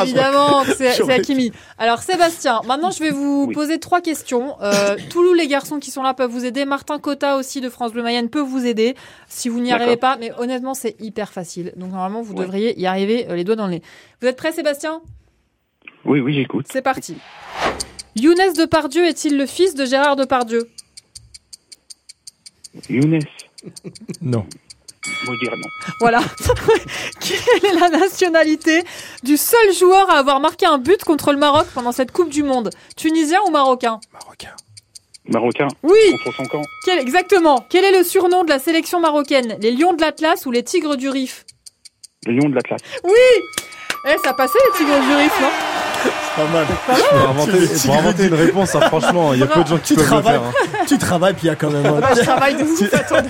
évidemment, c'est, Hakimi. Alors, Sébastien, maintenant, je vais vous poser trois questions. Euh, Toulouse, les garçons qui sont là peuvent vous aider. Martin Cotta aussi de France Bleu Mayenne peut vous aider si vous n'y arrivez pas. Mais honnêtement, c'est hyper facile. Donc, normalement, vous devriez y arriver euh, les doigts dans le nez. Vous êtes prêt, Sébastien? Oui, oui, j'écoute. C'est parti. Younes Depardieu est-il le fils de Gérard Depardieu? Younes Non dire non. Voilà. Quelle est la nationalité du seul joueur à avoir marqué un but contre le Maroc pendant cette Coupe du Monde? Tunisien ou marocain? Marocain. Marocain. Oui. Contre son camp. Quel, exactement. Quel est le surnom de la sélection marocaine? Les Lions de l'Atlas ou les Tigres du Rif? Les Lions de l'Atlas. Oui Eh, ça passait les tigres du Rif, non? Pas mal. Pour inventer, pour inventer une réponse, hein, franchement, il y a peu de gens qui Tu peuvent le faire. hein. tu travailles, puis il y a quand même. un- Bah, je travaille de ouf, attendez.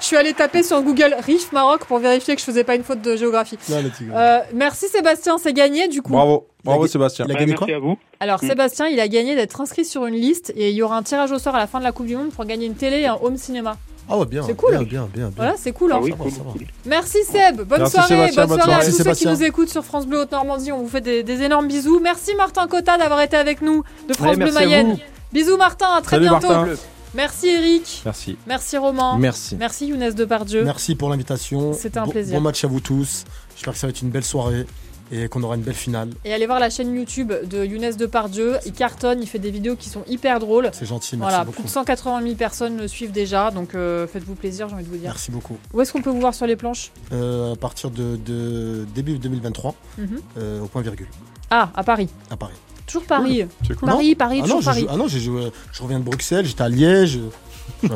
Je suis allée taper sur Google Rif Maroc pour vérifier que je faisais pas une faute de géographie. Non. Euh, merci Sébastien, c'est gagné du coup. Bravo, bravo Il a- Sébastien. il a gagné quoi Merci à vous. Alors Mm. Sébastien, il a gagné d'être inscrit sur une liste et il y aura un tirage au sort à la fin de la Coupe du Monde pour gagner une télé et un home cinéma. Ah ouais, bien. C'est cool. Bien, bien, bien. bien. Voilà, c'est cool. Ah Hein. oui, Ça va, cool, ça va. cool. Merci Seb, bonne Merci soirée, Sébastien, bonne soirée à tous ceux qui nous écoutent sur France Bleu Haute-Normandie. On vous fait des, des énormes bisous. Merci Martin Cotta d'avoir été avec nous de France Ouais, Bleu Mayenne. Bisous Martin, à très Salut, bientôt. Martin. Merci Eric, Merci. merci Romain, Merci. merci Younes Depardieu. Merci pour l'invitation. C'était un Bon- plaisir. Bon match à vous tous. J'espère que ça va être une belle soirée et qu'on aura une belle finale. Et allez voir la chaîne YouTube de Younes Depardieu. Il cartonne, il fait des vidéos qui sont hyper drôles. C'est gentil, merci Voilà, beaucoup. plus de 180 000 personnes le suivent déjà, donc euh, faites-vous plaisir, j'ai envie de vous dire. Merci beaucoup. Où est-ce qu'on peut vous voir sur les planches? Euh, à partir de, de début 2023, Mhm. euh, au point virgule, Ah, à Paris. à Paris. Toujours Paris. C'est cool. Paris, Paris, ah toujours Paris. joué- ah non, j'ai joué. Je reviens de Bruxelles, j'étais à Liège.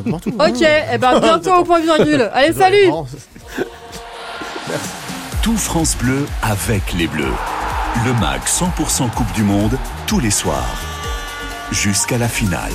Partout. Ok, et ben bientôt au point virgule. Allez, salut Non, Tout France Bleu avec les Bleus. Le MAG 100% Coupe du Monde tous les soirs. Jusqu'à la finale.